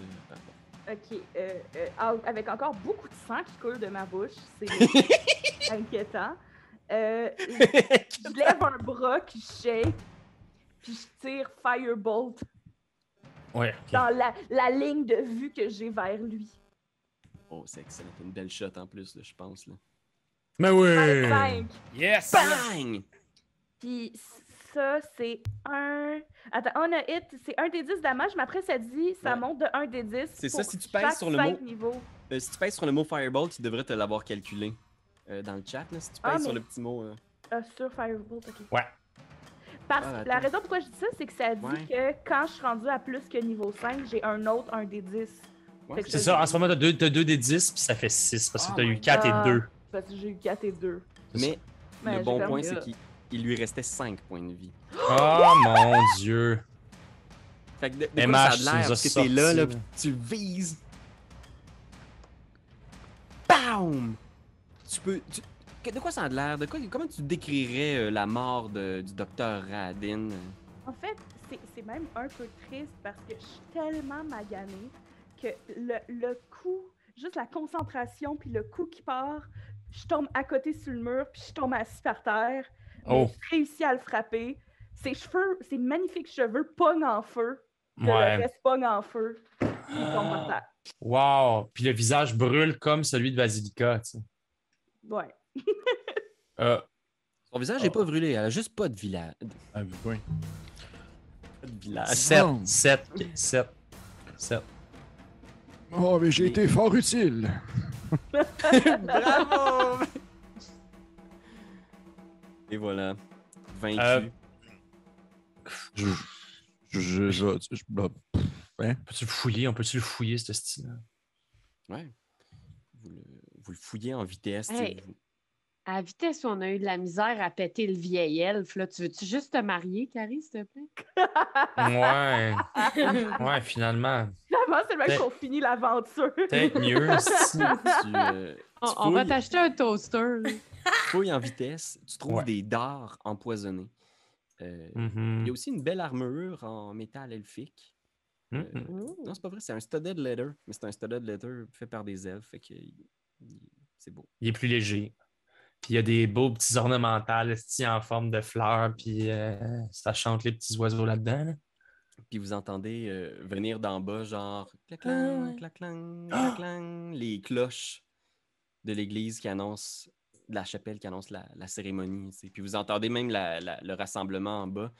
Ok, euh, euh, avec encore beaucoup de sang qui coule de ma bouche, c'est [laughs] inquiétant. Euh, je lève un bras qui shake, puis je tire Firebolt Ouais, dans la, la ligne de vue que j'ai vers lui. Oh, c'est excellent. Une belle shot en plus, là, je pense. Là. Mais oui! 25. Yes! Bang! Puis ça, c'est un. Attends, on a hit, c'est un des 10 damage, mais après, ça dit, ça Ouais. monte de 1 des 10. C'est ça, si tu pèses sur le mot-. Euh, si tu pèses sur le mot Firebolt, tu devrais te l'avoir calculé euh, dans le chat. Là, si tu pèses Ah, sur mais- le petit mot. euh, Ah, sur Firebolt, ok. Ouais. Parce Ah, que la raison pourquoi je dis ça, c'est que ça dit Ouais. que quand je suis rendu à plus que niveau 5, j'ai un autre, un des 10. ouais, Fait que C'est ça, en ce moment, t'as 2 t'as deux des 10, puis ça fait 6, parce que Oh t'as eu my 4 God. et 2. Parce que j'ai eu 4 et 2. Mais Mais le bon point, c'est qu'il il lui restait 5 points de vie. Oh mon dieu! Fait que de, de MH, quoi ça a l'air? Parce que t'es là, là, pis tu vises. BAM! Tu peux. tu- De quoi ça a l'air? De quoi, comment tu décrirais euh, la mort de- du docteur Radin? En fait, c'est- c'est même un peu triste parce que je suis tellement maganée que le, le coup, juste la concentration, puis le coup qui part, je tombe à côté sur le mur, puis je tombe assis par terre. Oh. je réussis à le frapper. Ses cheveux, ses magnifiques cheveux pognent en feu. que Le Ouais. reste pogne en feu. puis Il tombe par terre. [gasps] Wow! Puis le visage brûle comme celui de Basilica, tu sais. Ouais. Euh, Son visage n'est pas brûlé, elle a juste pas de village. Ah, oui. Pas de village. 7, bon. 7, 7, 7. Oh, mais j'ai été fort utile. [laughs] Bravo! Et voilà. Vaincu. Euh, Je. Je. Je. je, je- bah, hein? Peux-tu le fouiller? On peut-tu le fouiller, ce style Ouais. Vous le, vous le fouillez en vitesse. Hey. vous- À la vitesse où on a eu de la misère à péter le vieil elfe, là, tu veux-tu juste te marier, Carrie, s'il te plaît? Ouais. [laughs] Ouais, finalement. Finalement, c'est le Peut- qu'on finit l'aventure. Peut-être mieux, [laughs] si. tu, euh, tu On, on va t'acheter un toaster. Fouilles en vitesse, tu trouves Ouais. des dards empoisonnés. Euh, Il y a aussi une belle armure en métal elfique. Mhm. Non, c'est pas vrai, c'est un studded leather, mais c'est un studded leather fait par des elfes, fait que c'est beau. Il est plus léger. Puis il y a des beaux petits ornementales en forme de fleurs, puis euh, ça chante les petits oiseaux là-dedans. là. Puis vous entendez euh, venir d'en bas, genre claclang, claclang, claclang, les cloches de l'église qui annoncent, de la chapelle qui annonce la, la cérémonie. tu sais. Puis vous entendez même la- la- le rassemblement en bas.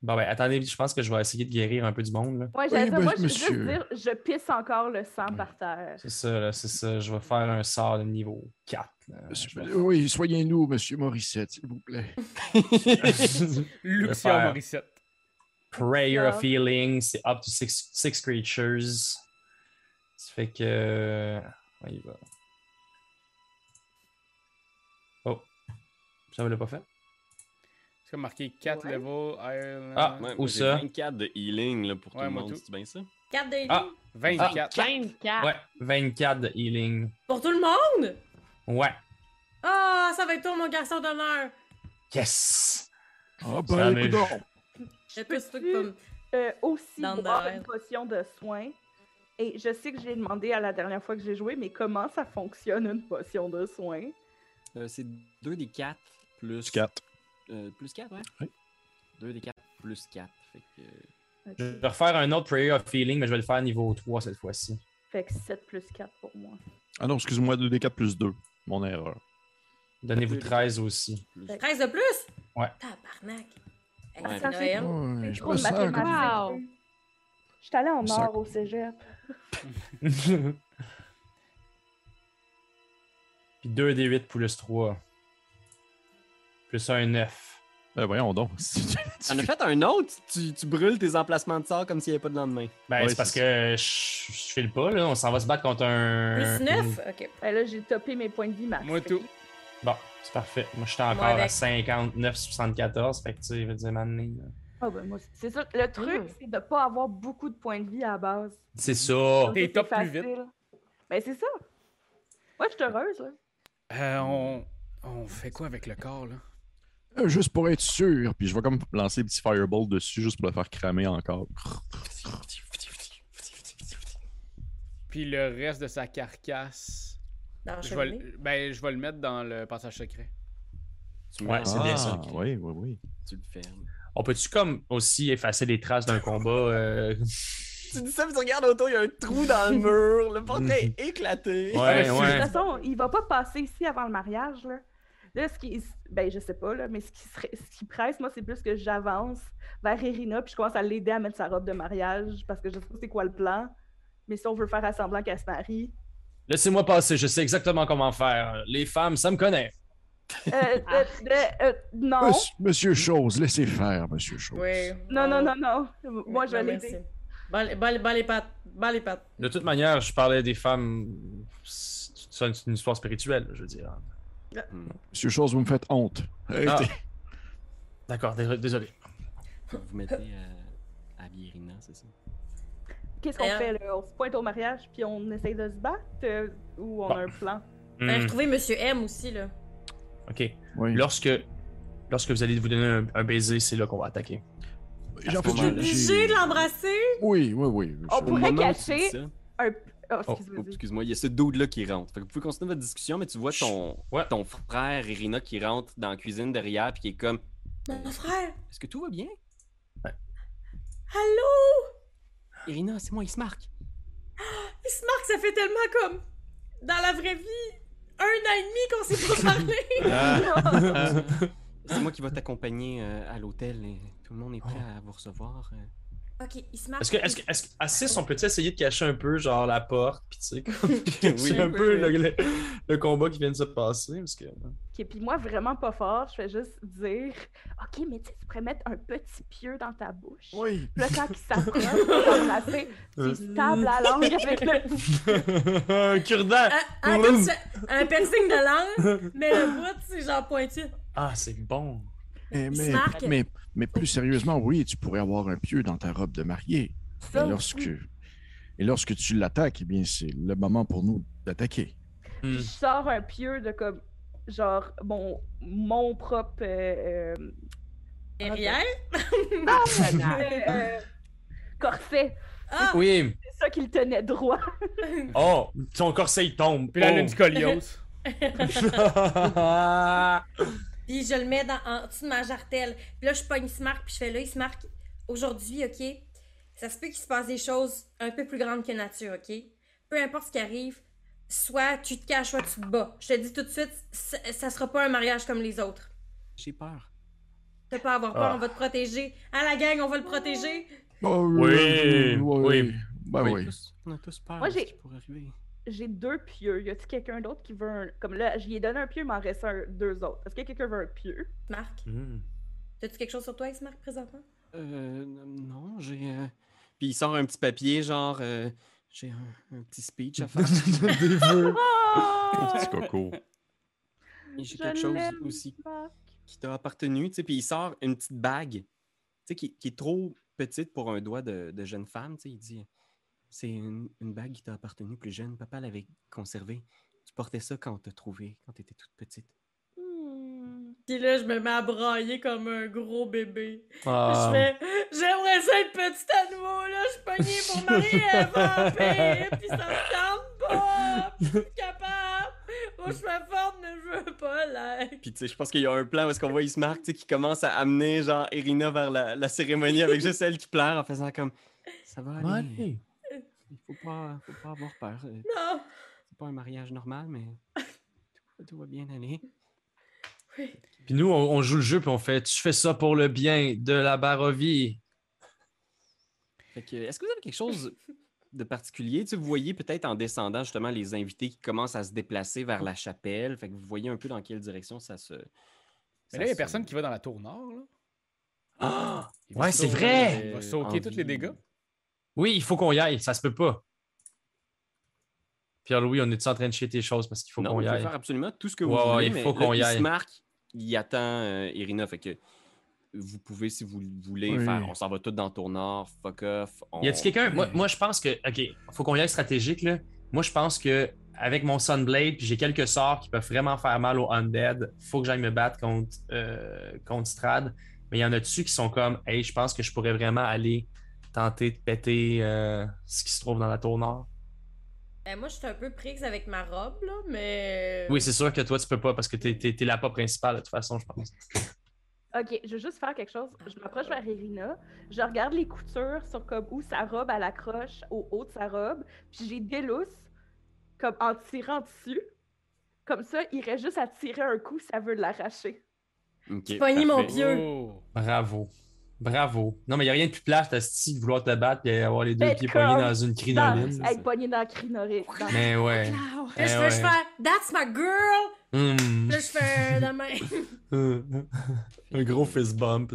Bon, ben, attendez, je pense que je vais essayer de guérir un peu du monde. Là. Ouais, j'allais Oui, dire, moi, je veux monsieur. juste dire, je pisse encore le sang par terre. C'est ça, là, c'est ça. Je vais faire un sort de niveau 4. là. Monsieur- Je vais- oui, soyez-nous, monsieur Morissette, s'il vous plaît. [laughs] Faire- Morissette. Prayer of. Healing, c'est up to six, six creatures. Ça fait que. Ouais, il va. Ça ne l'a pas fait? C'est comme marqué 4 Ouais. level Ireland. Ah, Ouais, j'ai ça? 24 de healing là, pour Ouais, tout le moi monde, c'est bien ça? 4 de healing? Ah. 24. 24. Ouais, 24 de healing. Pour tout le monde? Ouais. Ah, ça va être toi, mon garçon d'honneur. Yes! Ah Ça ben, m'est- écoute C'est toi, c'est toi qui vas me- Euh, aussi Dans boire une potion de soin? Et je sais que j'ai demandé à la dernière fois que j'ai joué, mais comment ça fonctionne une potion de soin? Euh, c'est 2 des 4 plus. 4. euh, plus 4, ouais? Oui. 2 des 4 plus 4. Fait que. euh. Je vais refaire un autre Prayer of Healing, mais je vais le faire niveau 3 cette fois-ci. Fait que 7 plus 4 pour moi. Ah non, excuse-moi, 2d4 plus 2. Mon erreur. Donnez-vous 13 aussi. plus- 13 de plus? Ouais. Tabarnak. Hey, c'est Ça, Noël. Ouais, C'est je mathématiques. Wow. Je suis allée en or au cégep. [laughs] Puis 2 des 8 plus 3. Plus un 9. Ben voyons donc. [laughs] [laughs] T'en as fait un autre? Tu, tu brûles tes emplacements de sort comme s'il n'y avait pas de lendemain. Ben, Ouais, c'est parce que je, je file pas, là. On s'en va se battre contre un. Plus 9? Ok. Ben là, j'ai topé mes points de vie max. Moi tout. que- Bon, c'est parfait. Moi, j'étais encore Moi, avec. à 59, 74. Fait que, tu sais, je veux dire, m'amener. Ah ben moi, c'est ça. Le truc, Mm. c'est de pas avoir beaucoup de points de vie à la base. C'est ça. T'es top plus vite. facile. Ben c'est ça. Ouais, je suis heureuse, là. Euh, on... on fait quoi avec le corps, là? Euh, Juste pour être sûr. Puis je vais comme lancer des petits fireballs dessus juste pour le faire cramer encore. Puis le reste de sa carcasse, Dans je vais, le- ben, je vais le mettre dans le passage secret. Ouais, en- c'est bien ça. Ah, Oui, oui, oui. Tu le fermes. On peut-tu, comme, aussi effacer les traces d'un combat euh, [laughs] Tu dis ça, puis tu regardes autour, il y a un trou dans le mur. Le portrait [laughs] est éclaté. Ouais, [laughs] c'est- De ouais. toute façon, il va pas passer ici avant le mariage, là. Là, ce qui. Ben, je sais pas, là, mais ce qui, serait... ce qui presse, moi, c'est plus que j'avance vers Irina, puis je commence à l'aider à mettre sa robe de mariage, parce que je sais pas c'est quoi le plan. Mais si on veut faire à semblant qu'elle se marie. Laissez-moi passer, je sais exactement comment faire. Les femmes, ça me connaît. Euh, euh, [laughs] euh, euh, non. Monsieur, monsieur Chose, laissez faire, monsieur Chose. Oui. Non, non, non, non. Moi, je vais Non, l'aider. Bas les- pattes. Bas les pattes. De toute manière, je parlais des femmes. C'est une histoire spirituelle, je veux dire. Monsieur Chose, vous me faites honte. Arrêtez. D'accord, dé- désolé. Vous mettez à, à Virina, c'est ça? Qu'est-ce qu'on D'ailleurs- fait, là? On se pointe au mariage, puis on essaye de se battre, euh, ou on Bon. a un plan? Hmm, retrouver Monsieur M aussi, là. Ok. Oui. Lorsque, lorsque vous allez vous donner un, un baiser, c'est là qu'on va attaquer. J'ai- en fait, moment-là, j'ai- Obligé de l'embrasser? Oui, oui, oui. On pourrait cacher un... Oh, Oh, excuse-moi. oh, excuse-moi, il y a ce dude-là qui rentre. Fait que vous pouvez continuer votre discussion, mais tu vois ton, Ouais. ton frère Irina qui rentre dans la cuisine derrière puis qui est comme Mon frère! Est-ce que tout va bien? Allô? Irina, c'est moi, il se marque. [gasps] Il se marque, ça fait tellement comme. Dans la vraie vie, un an et demi qu'on s'est pas parlé. [laughs] [laughs] C'est moi qui va t'accompagner euh, à l'hôtel et tout le monde est prêt à vous recevoir. Ok, il se marque. Est-ce que, est-ce que, est-ce que, à 6, on peut essayer de cacher un peu, genre, la porte, pis tu sais, comme, [laughs] [laughs] Oui, un oui, peu oui. Le, le- le combat qui vient de se passer, parce que... Ok, puis moi, vraiment pas fort, je fais juste dire Ok, mais tu sais, tu pourrais mettre un petit pieu dans ta bouche. Oui. Puis là, quand il s'approche, tu se tables la langue avec le. [laughs] un cure-dent! Un, un, ça- un piercing de langue, mais le bout, c'est genre pointu. Ah, c'est bon! Mais, mais, mais plus sérieusement, oui, tu pourrais avoir un pieu dans ta robe de mariée. Ça et, lorsque, et lorsque tu l'attaques, eh bien, c'est le moment pour nous d'attaquer. Hmm. Je sors un pieu de comme. Genre, mon, mon propre. euh, euh, Derrière? euh, [laughs] euh, corset. Ah! Oui! C'est ça qui le tenait droit. [laughs] Oh! Ton corset, il tombe! Puis là, elle a oh. une scoliose. [laughs] Puis je le mets dans, en dessous de ma jartelle. Puis là, je pogne Smart, puis je fais là, il se marque aujourd'hui, OK? Ça se peut qu'il se passe des choses un peu plus grandes que nature, OK? Peu importe ce qui arrive, soit tu te caches, soit tu te bats. Je te dis tout de suite, ça, ça sera pas un mariage comme les autres. J'ai peur. T'as pas à avoir peur, Ah. on va te protéger. À la gang, on va le protéger. Oh, Oui, oui. Ben Oui, oui. on a tous peur Moi, de ce j'ai- qui pourrait arriver. J'ai deux pieux. Y a-t-il quelqu'un d'autre qui veut un. Comme là, j'y ai donné un pieu, il m'en reste un, deux autres. Est-ce que quelqu'un veut un pieu? Marc, Hmm. t'as-tu quelque chose sur toi, X-Marc, présentement? Euh, non, j'ai. euh, Puis il sort un petit papier, genre. euh, J'ai un, un petit speech à faire. [laughs] Des vœux. Oh! Petit coco. Et J'ai quelque chose aussi Marc. qui t'a appartenu, tu sais. Puis il sort une petite bague, tu sais, qui, qui est trop petite pour un doigt de, de jeune femme, tu sais. Il dit C'est une, une bague qui t'a appartenu plus jeune. Papa l'avait conservée. Tu portais ça quand on t'a trouvé, quand t'étais toute petite. Hmm. Puis là, je me mets à brailler comme un gros bébé. Ah. Je fais J'aimerais ça être petite à nouveau, là. Je suis pognée pour marier un vampire. Puis ça me tente pas. Je suis capable. Moi, je suis forte, mais je veux pas l'être. Puis tu sais, je pense qu'il y a un plan où est-ce qu'on voit Ismark, tu sais, qui commence à amener, genre, Irina vers la, la cérémonie avec juste elle qui pleure en faisant comme Ça va aller. Il faut pas, faut pas avoir peur. euh, Non. C'est pas un mariage normal, mais tout, tout va bien aller. Puis nous, on, on joue le jeu, puis on fait Tu fais ça pour le bien de la Barovie. Fait que, est-ce que vous avez quelque chose de particulier? Tu sais, vous voyez peut-être en descendant justement les invités qui commencent à se déplacer vers la chapelle. Fait que vous voyez un peu dans quelle direction ça se. Mais là, il n'y a se- personne qui va dans la tour nord. Là. Ah! Ouais, c'est vrai! Il va sauter tous les dégâts. Oui, il faut qu'on y aille, ça se peut pas. Pierre-Louis, on est en train de chier tes choses parce qu'il faut qu'on y aille? faire absolument tout ce que vous Ouais, ouais, voulez. il mais faut qu'on y il aille. marque, il attend euh, Irina. Fait que vous pouvez, si vous le voulez, Oui. faire on s'en va tous dans le tour nord, fuck off. on- Y a-t-il quelqu'un? moi, moi, je pense que. OK, faut qu'on y aille stratégique, là. Moi, je pense que avec mon Sunblade, puis j'ai quelques sorts qui peuvent vraiment faire mal aux Undead, faut que j'aille me battre contre, euh, contre Strad. Mais il y en a dessus qui sont comme, hey, je pense que je pourrais vraiment aller tenter de péter euh, ce qui se trouve dans la tour nord. Euh, moi, je suis un peu prise avec ma robe, là, mais. Oui, c'est sûr que toi, tu peux pas parce que t'es, t'es, t'es la pas principale, de toute façon, je pense. Ok, je veux juste faire quelque chose. Je m'approche vers Irina. Je regarde les coutures sur comme où sa robe elle accroche au haut de sa robe. Puis j'ai des lousses comme en tirant dessus. Comme ça, il reste juste à tirer un coup si elle veut l'arracher. Ok, Pogné mon pieu. Oh. Bravo. Bravo. Non, mais il n'y a rien de plus plate, Asti, de vouloir te battre et avoir les deux Ben, pieds comme poignés dans une Dans, crinoline. être pogné dans la crinoline. Mais ouais. Là, Eh je, ouais. je fais That's my girl! Hmm. Là, je fais [laughs] même. [laughs] un gros fist bump.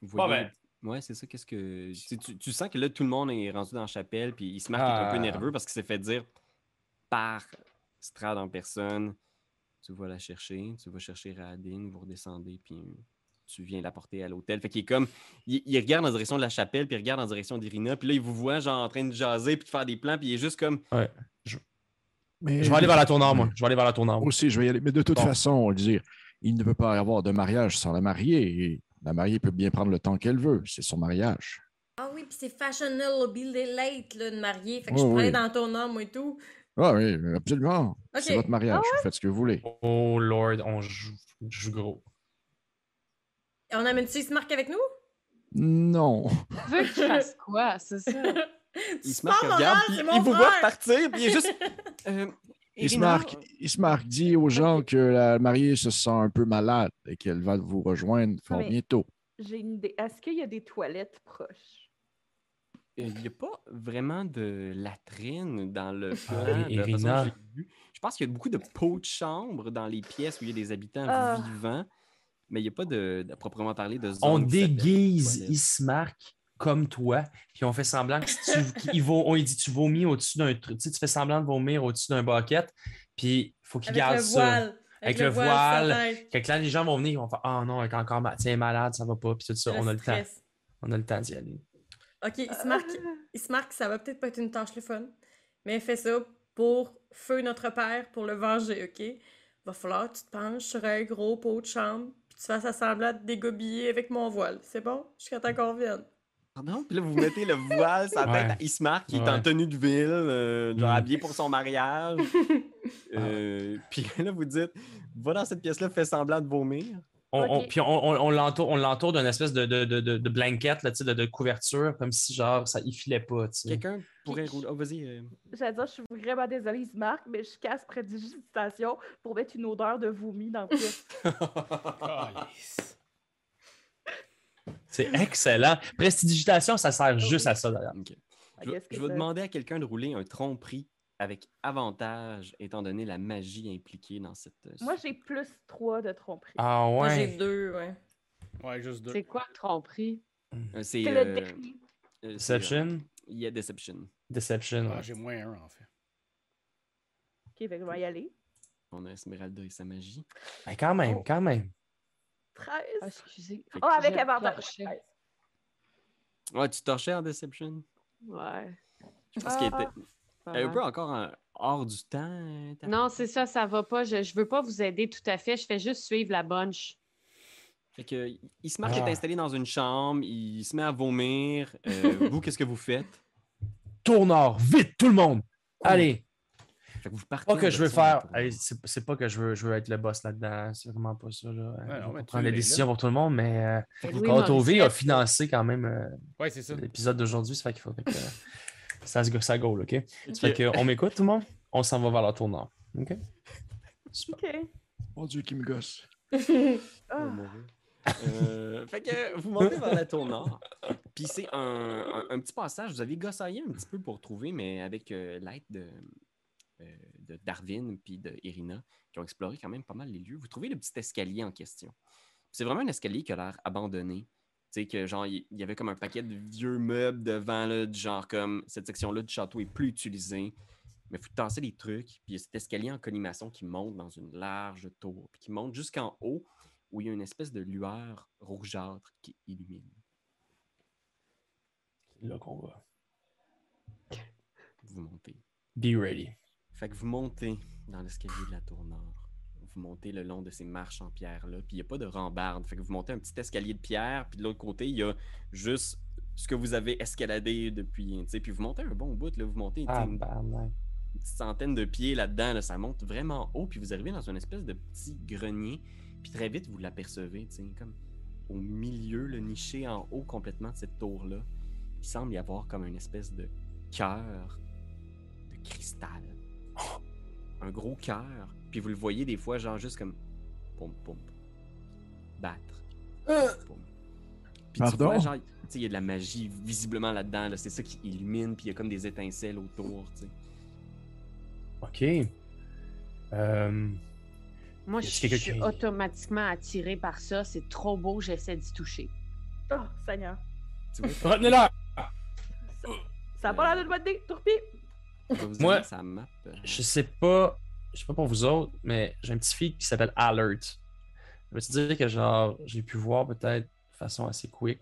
Vous voyez- bien. Ouais, c'est ça. Qu'est-ce que. tu, sens que là, tout le monde est rendu dans la chapelle, puis il se marque un peu Ah. nerveux parce qu'il s'est fait dire par Strad en personne tu vas la chercher, tu vas chercher Radin, vous redescendez, puis tu viens la porter à l'hôtel. Fait qu'il est comme. Il, il regarde en direction de la chapelle, puis il regarde en direction d'Irina, puis là, il vous voit, genre, en train de jaser, puis de faire des plans, puis il est juste comme. Mais Je vais aller vers la tour nord, moi. Je vais aller vers la tour nord. Moi aussi, je vais y aller. Mais de toute Bon. façon, on va dire, il ne peut pas y avoir de mariage sans la mariée. Et la mariée peut bien prendre le temps qu'elle veut. C'est son mariage. Ah oui, puis c'est fashionable late, là, de marier. Fait que Ouais, je pourrais oui. aller dans nord, moi et tout. Ah oui, absolument. C'est votre mariage. Ah Vous faites ce que vous voulez. Oh Lord, on joue, on joue gros. Et on amène-tu marque avec nous? Non. Tu veux je fasse quoi? C'est ça? Regarde, puis il vous voit partir, puis il est juste. [laughs] Euh, Il se Irina, marque, il se marque dit aux gens que la mariée se sent un peu malade et qu'elle va vous rejoindre fort mais- bientôt. J'ai une idée. Est-ce qu'il y a des toilettes proches? Euh, Il n'y a pas vraiment de latrine dans le plan. Ah, de façon vu. Je pense qu'il y a beaucoup de pots de chambre dans les pièces où il y a des habitants Ah. vivants, mais il n'y a pas de, de proprement parler de zone. On déguise. Ismark comme toi, puis on fait semblant que si tu, [laughs] qu'il va- on lui dit tu vomis au-dessus d'un truc, tu sais, tu fais semblant de vomir au-dessus d'un bucket, puis faut qu'il garde le ça. voile. Avec le voile. Fait que là, les gens vont venir, ils vont faire Ah non, elle est encore ma- tiens, malade, ça va pas, puis tout ça, on a le temps. On a le temps d'y aller. Ok, il se marque, il se marque, ça va peut-être pas être une tâche le fun, mais fais ça pour feu notre père, pour le venger, ok? Va falloir que tu te penches sur un gros pot de chambre, tu fasses semblant de dégobiller avec mon voile. C'est bon? Jusqu'à temps qu'on revienne. Pardon? Puis là, vous mettez le voile sur la tête Ouais. à Ismark, qui est en tenue de ville, euh, genre Mm. habillé pour son mariage. [laughs] Euh, Puis là, vous dites Va dans cette pièce-là, fais semblant de vomir. On, on- puis on, on- on l'entoure, on l'entoure d'une espèce de, de, de, de, de blanket, là, de, de couverture, comme si genre ça y filait pas. Quelqu'un pourrait rouler. Oh, vas-y. euh. J'allais dire, je suis vraiment désolée, Marc, mais je casse prédigitation pour mettre une odeur de vomi dans le. [laughs] C'est excellent. Prestidigitation, ça sert juste à ça d'ailleurs. Je, vais- ça- demander à quelqu'un de rouler un tromperie avec avantage, étant donné la magie impliquée dans cette. euh, Moi, j'ai plus 3 de tromperie. Ah Moi, j'ai ouais. deux, ouais. Ouais, juste deux. C'est quoi le tromperie? Euh, C'est. Euh, le dernier. Deception? Il y a Deception. Deception. Ah, ouais. j'ai moins un, en fait. Ok, fait que je vais y aller. On a Esmeralda et sa magie. Ben, quand même, Oh. quand même. 13. Ah, excusez. Oh, avec avantage. torchais. 13. Ouais, tu torchais en Deception? Ouais. Je pense Ah. était pas elle est un peu encore en- hors du temps. Non, c'est ça, ça va pas. Je, je veux pas vous aider tout à fait. Je fais juste suivre la bunch. Fait que, il se marche Ah. est installé dans une chambre, il se met à vomir. Euh, [laughs] vous, qu'est-ce que vous faites? Tourneur, vite, tout le monde. Allez. Fait que vous partez Pas que je veux faire. la c'est pas que je veux, je veux être le boss là-dedans. C'est vraiment pas ça. Là. non, mais pas tu prendre les décisions là. pour tout le monde, mais euh, OV a financé quand même euh, Ouais, ça. l'épisode d'aujourd'hui, ça fait qu'il faut que, euh, ça se ça goal, OK? tour. Fait que, on m'écoute, tout le monde? On s'en va vers le tournant. OK? Super. Ok. Mon Dieu, qui me gosse. [laughs] On mourir. Euh, fait que vous montez vers la tour nord. Puis c'est un, un- petit passage. Vous avez gossaillé un petit peu pour trouver, mais avec euh, l'aide de, euh, de Darwin puis de Irina, qui ont exploré quand même pas mal les lieux. Vous trouvez le petit escalier en question. C'est vraiment un escalier qui a l'air abandonné. Tu sais, que genre, il y avait comme un paquet de vieux meubles devant, là, du genre comme cette section-là du château est plus utilisée. Mais il faut tasser les trucs. Puis il y a cet escalier en collimation qui monte dans une large tour. Puis qui monte jusqu'en haut où il y a une espèce de lueur rougeâtre qui illumine. C'est là qu'on va. Vous montez. Be ready. Fait que vous montez dans l'escalier de la tour nord. Vous montez le long de ces marches en pierre-là. Puis il n'y a pas de rambarde. Fait que vous montez un petit escalier de pierre. Puis de l'autre côté, il y a juste ce que vous avez escaladé depuis. Puis vous montez un bon bout. Là. Vous montez Ah, une, ben, une petite centaine de pieds là-dedans. là. Ça monte vraiment haut. Puis vous arrivez dans une espèce de petit grenier. Puis très vite, vous l'apercevez. tu sais, Comme au milieu, le niché en haut complètement de cette tour-là. Il semble y avoir comme une espèce de cœur de cristal. [gasps] Un gros cœur. Puis vous le voyez des fois, genre juste comme. Poum, poum. Battre. Poum. Puis tu Pardon? vois, genre, tu sais, il y a de la magie visiblement là-dedans. Là. C'est ça qui illumine, puis il y a comme des étincelles autour, tu sais. OK. Euh, Moi, je suis qui- automatiquement attirée par ça. C'est trop beau, j'essaie d'y toucher. Oh, Seigneur. Retenez-la! Ça a pas l'air d'une bonne idée. Tourpi. Moi, sa map. Je sais pas. Je sais pas pour vous autres, mais j'ai un petit fille qui s'appelle Alert. Je veux te dire que genre j'ai pu voir peut-être de façon assez quick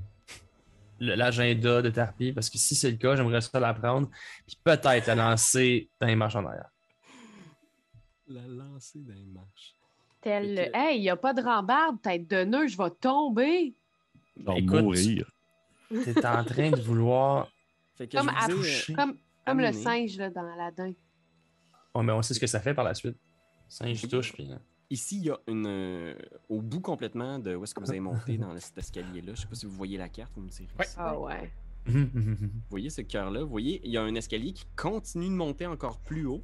l'agenda de Tarpi, parce que si c'est le cas, j'aimerais ça l'apprendre, puis peut-être la lancer dans les marches en arrière. La lancer dans les marches. Tel, Fait que- hey, il n'y a pas de rambarde, tête de nœud, je vais tomber. Genre Écoute, mourir. T'es en train de vouloir. Fait que Comme, je vous à- ai, euh, toucher. comme, comme le singe là, dans Aladdin. Ouais, mais on sait ce que ça fait par la suite. Singe touche, puis. euh, Ici, il y a une. euh, au bout complètement de où est-ce que vous avez monté dans cet escalier-là. Je sais pas si vous voyez la carte, vous me direz. Ouais. Ah ouais. [laughs] Vous voyez ce cœur-là? Vous voyez, il y a un escalier qui continue de monter encore plus haut.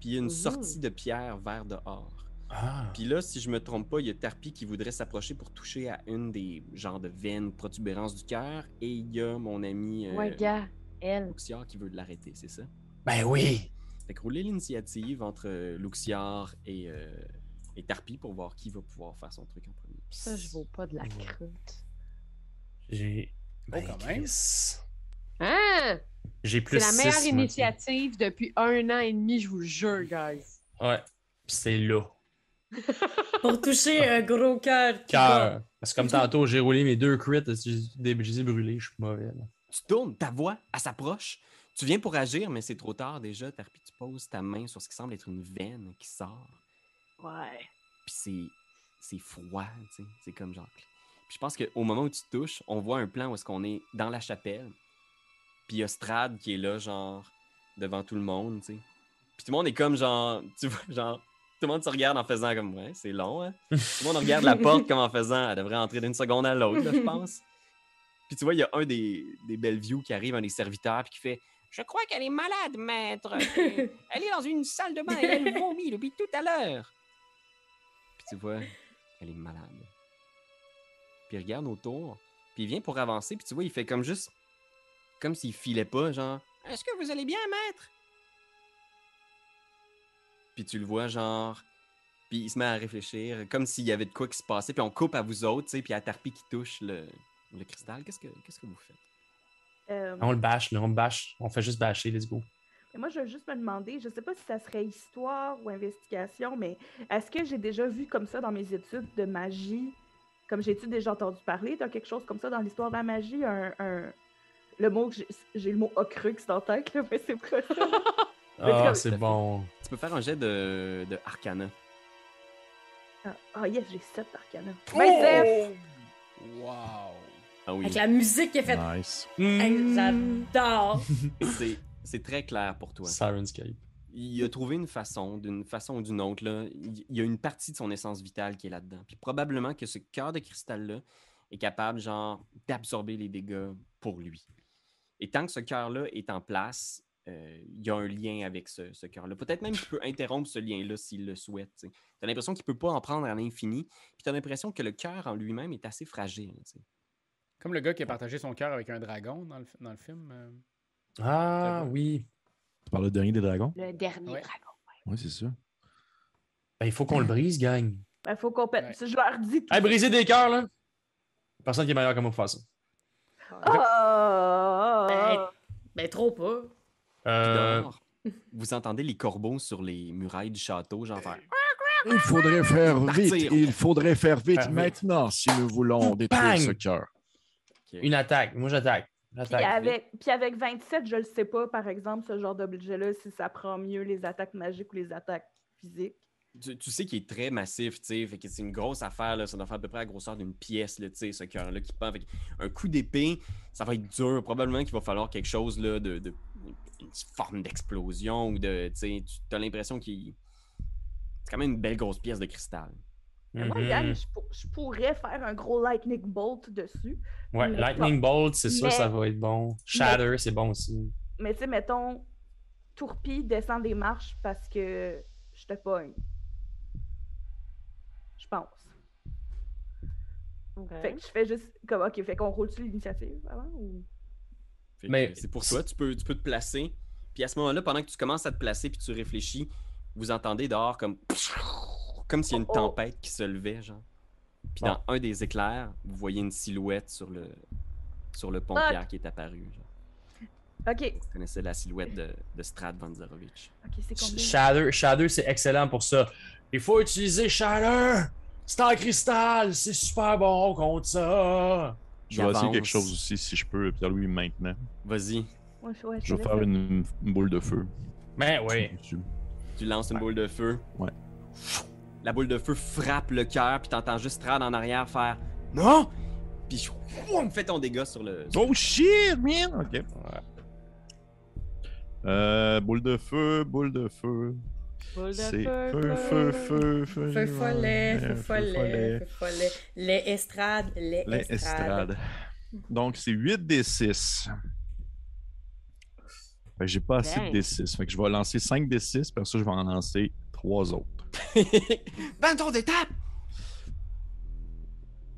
Puis il y a une Mhm. sortie de pierre vers dehors. Ah. Puis là, si je me trompe pas, il y a Tarpi qui voudrait s'approcher pour toucher à une des genres de veines, protubérances du cœur. Et il y a mon ami euh, Ouais, gars, elle. Luxiar qui veut l'arrêter, c'est ça? Ben oui! Fait que roulez l'initiative entre euh, Luxiar et, euh, et Tarpi pour voir qui va pouvoir faire son truc en premier. Ça, je vaux pas de la croûte. J'ai. Ben, quand même. Hein? J'ai C'est plus la meilleure six, moi. initiative depuis un an et demi, je vous le jure, guys. Ouais. C'est là. [laughs] Pour toucher un gros cœur. Cœur. Parce que comme tantôt, j'ai roulé mes deux crits, j'ai les ai brûlés, je suis mauvais. Là. Tu tournes, ta voix, elle s'approche. Tu viens pour agir, mais c'est trop tard déjà. Tarpi, tu poses ta main sur ce qui semble être une veine qui sort. Ouais. Puis c'est, c'est froid, tu sais. C'est comme genre. Puis je pense qu'au moment où tu touches, on voit un plan où est-ce qu'on est dans la chapelle. Puis il y a Strad qui est là, genre, devant tout le monde, tu sais. Puis tout le monde est comme genre, tu vois, genre, le monde se regarde en faisant comme ouais, c'est long, hein? [laughs] Tout le monde regarde la porte comme en faisant, elle devrait entrer d'une seconde à l'autre, je pense. Puis tu vois, il y a un des, des Bellevue qui arrive, un des serviteurs, puis qui fait Je crois qu'elle est malade, maître. [laughs] Elle est dans une salle de bain et elle vomit depuis tout à l'heure. Puis tu vois, elle est malade. Puis il regarde autour, puis il vient pour avancer, puis tu vois, il fait comme juste. Comme s'il filait pas, genre Est-ce que vous allez bien, maître Puis tu le vois, genre. Puis il se met à réfléchir, comme s'il y avait de quoi qui se passait, puis on coupe à vous autres, tu sais, puis à Tarpi qui touche le, le cristal. Qu'est-ce que, qu'est-ce que vous faites? Euh, On le bâche, là, on le bâche. On fait juste bâcher, let's go. mais moi, je veux juste me demander, je sais pas si ça serait histoire ou investigation, mais est-ce que j'ai déjà vu comme ça dans mes études de magie? Comme j'ai-tu déjà entendu parler de quelque chose comme ça dans l'histoire de la magie? Un, un- Le mot que j'ai, j'ai le mot ocrux dans la tête, là, mais c'est pas ça. [laughs] Ah, c'est bon. Tu peux faire un jet de, de Arcana. Ah, ah, yes, j'ai 7 arcana. Ben, Wow! Ah oui. Avec la musique qui a fait. Nice. Hey, J'adore! [laughs] C'est, c'est très clair pour toi. Sirenscape. Il a trouvé une façon, d'une façon ou d'une autre. Là. Il y a une partie de son essence vitale qui est là-dedans. Puis probablement que ce cœur de cristal-là est capable, genre, d'absorber les dégâts pour lui. Et tant que ce cœur-là est en place, il y a un lien avec ce, ce cœur-là. Peut-être même qu'il peut interrompre ce lien-là s'il le souhaite. Tu as l'impression qu'il ne peut pas en prendre à l'infini. Puis tu as l'impression que le cœur en lui-même est assez fragile. Comme le gars qui a partagé son cœur avec un dragon dans le, dans le film. euh. Ah, oui. Tu parles de dernier des dragons? Le dernier Ouais. dragon. Oui, c'est ça. Ben, il faut qu'on le brise, gang. ben, faut qu'on pète. Ouais. Je leur dis tout Hey, briser des cœurs, là. Personne qui est meilleur que moi pour faire ça. Ah! Ben, ben, trop pas. Euh, vous entendez les corbeaux sur les murailles du château, genre faire [laughs] Il faudrait faire Partir. vite. Il faudrait faire vite Faire vite. maintenant si nous voulons détruire Bang! ce cœur. Une attaque. Moi, j'attaque. Puis J'attaque. avec, puis avec 27, je le sais pas, par exemple, ce genre d'objet-là, si ça prend mieux les attaques magiques ou les attaques physiques. tu, tu sais qu'il est très massif, tu sais, fait que c'est une grosse affaire, là, ça doit faire à peu près la grosseur d'une pièce, là, tu sais, ce cœur-là qui pend. Fait que un coup d'épée, ça va être dur. Probablement qu'il va falloir quelque chose là, de, de- une forme d'explosion ou de, tu as l'impression qu'il c'est quand même une belle grosse pièce de cristal. Mais Moi. Yann, je, pour- je pourrais faire un gros lightning bolt dessus. Ouais, Lightning Bolt, c'est sûr, ça va être bon. Shatter, c'est bon aussi. Mais tu sais, mettons, Tourpi descend des marches parce que je te pogne. Je pense. Fait que je fais juste comme, ok, fait qu'on roule-tu l'initiative avant ou? Mais- c'est pour toi, tu peux, tu peux te placer. Puis à ce moment-là, pendant que tu commences à te placer puis tu réfléchis, vous entendez dehors comme comme s'il y a une Oh, oh. tempête qui se levait, genre. Puis dans un des éclairs, vous voyez une silhouette sur le sur le pont Fuck. pierre qui est apparu. genre. Ok, Vous connaissez la silhouette de, de Strad ok, c'est Sh- combien? Shatter, Shatter, c'est excellent pour ça. Il faut utiliser Shatter! C'est en cristal! C'est super bon contre ça! Je vais essayer quelque chose aussi, si je peux, Pierre-Louis, maintenant. Vas-y, Ouais, je- ouais, Je vais faire une, une boule de feu. Ben oui. tu lances une boule de feu. Ouais. La boule de feu frappe le cœur, puis t'entends juste Strad en arrière faire Non! Puis me fait ton dégât sur le. Oh shit, man! Ok. Euh, boule de feu, boule de feu. C'est feu, feu, feu, feu, feu. Follet, feu follet, feu follet. Les estrades, les, estrades. Donc, c'est 8 des 6. Fait que j'ai pas assez de D6. Fait que je vais lancer 5 des 6, puis ça, je vais en lancer 3 autres. [laughs] Bâton d'étape!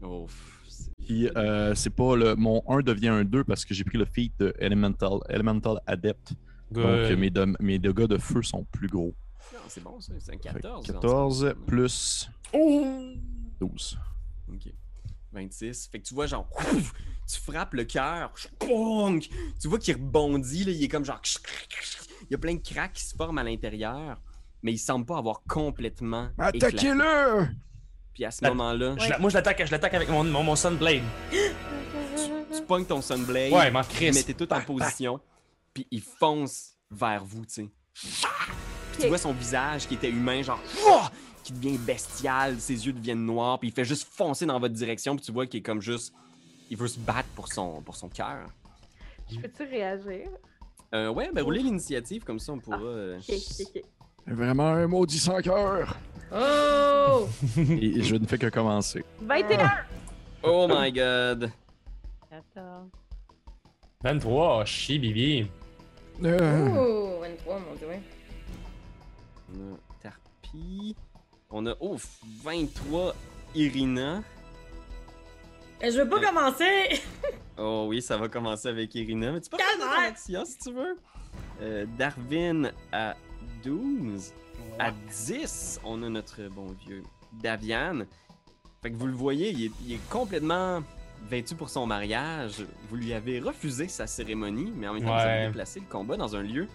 Oh, c'est- Puis, euh, c'est pas le. Mon 1 devient un 2 parce que j'ai pris le feat de Elemental, Elemental Adept. Donc, Good. mes, de- mes dégâts de feu sont plus gros. Non, c'est bon, ça. C'est un Fait que 14. 14 plus 12. Ok. 26. Fait que tu vois, genre, ouf, tu frappes le cœur. Tu vois qu'il rebondit, là, il est comme genre. Il y a plein de cracks qui se forment à l'intérieur, mais il semble pas avoir complètement. Attaquez-le! Puis à ce moment-là, moi, je l'attaque, je l'attaque avec mon, mon, mon Sunblade. tu pognes ton Sunblade. Ouais, m'en Vous crisse. mettez tout en position, puis il fonce vers vous, tu sais. Puis tu vois son visage qui était humain, genre, qui devient bestial, ses yeux deviennent noirs, puis il fait juste foncer dans votre direction, puis tu vois qu'il est comme juste. Il veut se battre pour son, pour son cœur. Je peux-tu réagir? Euh, ouais, ben roulez l'initiative, comme ça on pourra. euh, Ok, ok, ok. Vraiment un maudit sans cœur. Oh! [laughs] Et je ne fais que commencer. 21! Oh my god. 14. 23, chi bibi. Oh! 23, mon dieu. On a Tarpi. On a, ouf, 23 Irina. Euh, Je veux pas Euh. commencer! [laughs] Oh oui, ça va commencer avec Irina. Mais tu peux faire ton action si tu veux. Euh, Darwin à 12. À 10, on a notre bon vieux Davian. Fait que vous le voyez, il est, il est complètement vêtu pour son mariage. Vous lui avez refusé sa cérémonie, mais en même temps, vous avez déplacé le combat dans un lieu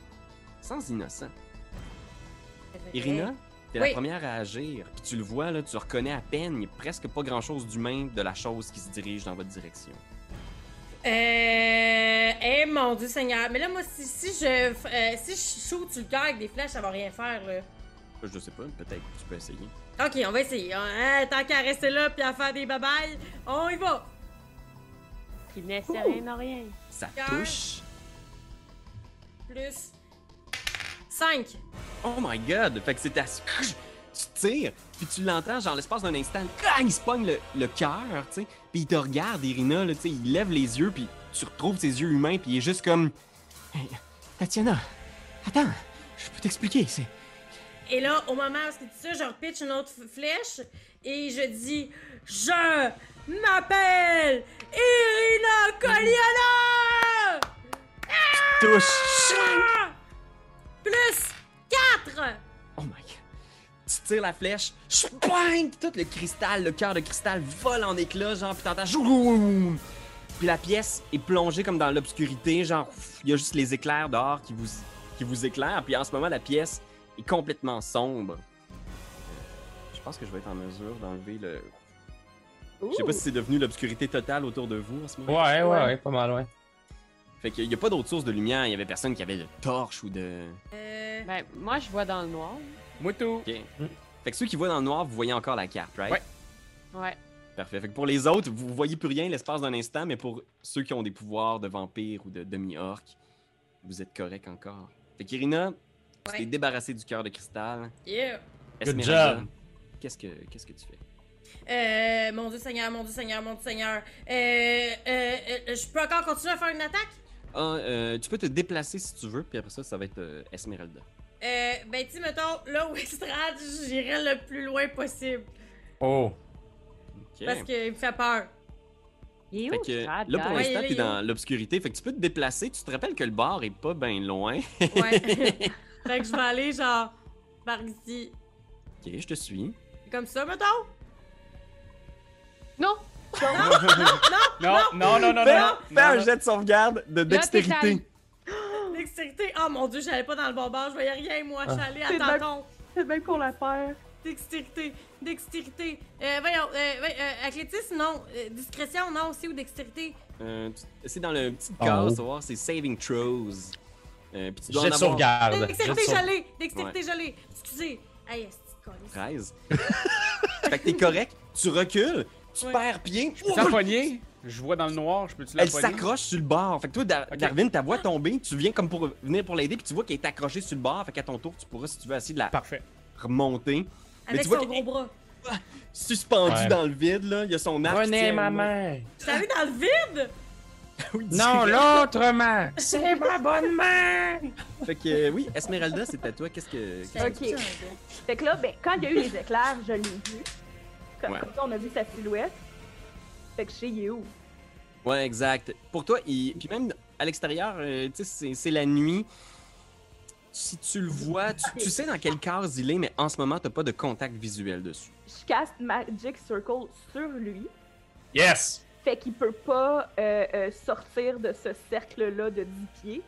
sans innocent. Irina, t'es Oui. la première à agir. Puis tu le vois, là, tu reconnais à peine, il n'y a presque pas grand-chose d'humain de la chose qui se dirige dans votre direction. Euh. Eh mon dieu Seigneur. Mais là, moi, si, si je. euh, si je shoot sur le cœur avec des flèches, ça va rien faire, là. Je sais pas, peut-être que tu peux essayer. Ok, on va essayer. Hein, tant qu'à rester là puis à faire des babayes, on y va! Qui n'essaie rien rien. Ça Cœur. touche. Plus. 5. Oh my god! Fait que c'est à... Tu tires, puis tu l'entends, genre l'espace d'un instant, ah, il se pogne le, le cœur, tu sais, puis il te regarde, Irina, là, tu sais, il lève les yeux, puis tu retrouves ses yeux humains, puis il est juste comme... Hey, Tatiana, attends, je peux t'expliquer, c'est... Et là, au moment où tu dis ça, je repitch une autre flèche et je dis Je m'appelle Irina Coliana! Touche! Plus 4! Oh my god. Tu tires la flèche! Puis tout le cristal, le cœur de cristal vole en éclats, genre, puis t'entends! Puis la pièce est plongée comme dans l'obscurité, genre, il y a juste les éclairs dehors qui vous, qui vous éclairent. Puis en ce moment, la pièce est complètement sombre. Je pense que je vais être en mesure d'enlever le. Je sais pas si c'est devenu l'obscurité totale autour de vous en ce moment. Ouais, ouais, ouais, pas mal, ouais. Fait qu'il y a pas d'autre source de lumière. Il y avait personne qui avait de torche ou de. Euh. Ben, moi, je vois dans le noir. Moi tout. Ok. Fait que ceux qui voient dans le noir, vous voyez encore la carte, right? Ouais. Ouais. Parfait. Fait que pour les autres, vous voyez plus rien l'espace d'un instant, mais pour ceux qui ont des pouvoirs de vampire ou de demi-orc, vous êtes correct encore. Fait qu'Irina, tu Ouais. t'es débarrassé du cœur de cristal. Yeah! Good job. Qu'est-ce que qu'est-ce que tu fais? Euh. Mon dieu Seigneur, mon dieu Seigneur, mon dieu Seigneur. Euh. euh, euh, je peux encore continuer à faire une attaque? Ah, euh, tu peux te déplacer si tu veux, puis après ça, ça va être euh, Esmeralda. Euh. Ben, tu sais, mettons, là où Estrade, j'irai le plus loin possible. Oh. Parce qu'il me fait peur. Il est Fait où, que Strad, là, pour? Ouais, l'instant, t'es dans l'obscurité, fait que tu peux te déplacer. Tu te rappelles que le bar est pas bien loin. Ouais. [laughs] fait que je vais aller, genre, par ici. ok, je te suis. Comme ça, mettons? Non! Non, non, non, non, Fais, non. fais non, un non. jet de sauvegarde de dextérité. [gasps] Dextérité. Oh mon dieu, j'allais pas dans le bon bar, je voyais rien, moi. Suis allée à tâtons. C'est bien qu'on la perd. Dextérité. Dextérité. Euh, voyons, euh, euh, athlétisme, non. Euh, discrétion, non, aussi, ou dextérité? Euh, c'est dans le petit haut. tu voir, c'est saving throws. Euh, puis tu dois Jet de sauvegarde. Dextérité, j'allais. Dextérité, j'allais. Excusez. Hey, est-ce que 13. [laughs] fait que t'es correct, tu recules, tu Ouais. perds pied. Je peux la poignée? Je vois dans le noir, je peux-tu la Elle s'accroche sur le bord. Fait que toi, Dar-. Darwin, ta voix tombée, tu viens comme pour venir pour l'aider, puis tu vois qu'elle est accrochée sur le bord. Fait qu'à ton tour, tu pourras, si tu veux, essayer de la Parfait. remonter. Avec tu vois son que- gros bras. [laughs] Suspendu Ouais. dans le vide, là, il y a son arc. Prenez ma main. Je allée dans le vide? [laughs] Oui, Non, l'autre main. C'est ma bonne main. Fait que, euh, oui, Esmeralda, c'est à toi. Qu'est-ce que. que- Ok. Fait que là, ben, quand il y a eu les éclairs, je l'ai vu. Comme, Ouais. comme ça, on a vu sa silhouette. Fait que je sais, il est où? Ouais, exact. Pour toi, il... puis même à l'extérieur, euh, tu sais, c'est- la nuit. Si tu le vois, tu, tu sais dans quelle case il est, mais en ce moment, t'as pas de contact visuel dessus. Je casse Magic Circle sur lui. Yes. Fait qu'il peut pas euh, euh, sortir de ce cercle-là de 10 pieds.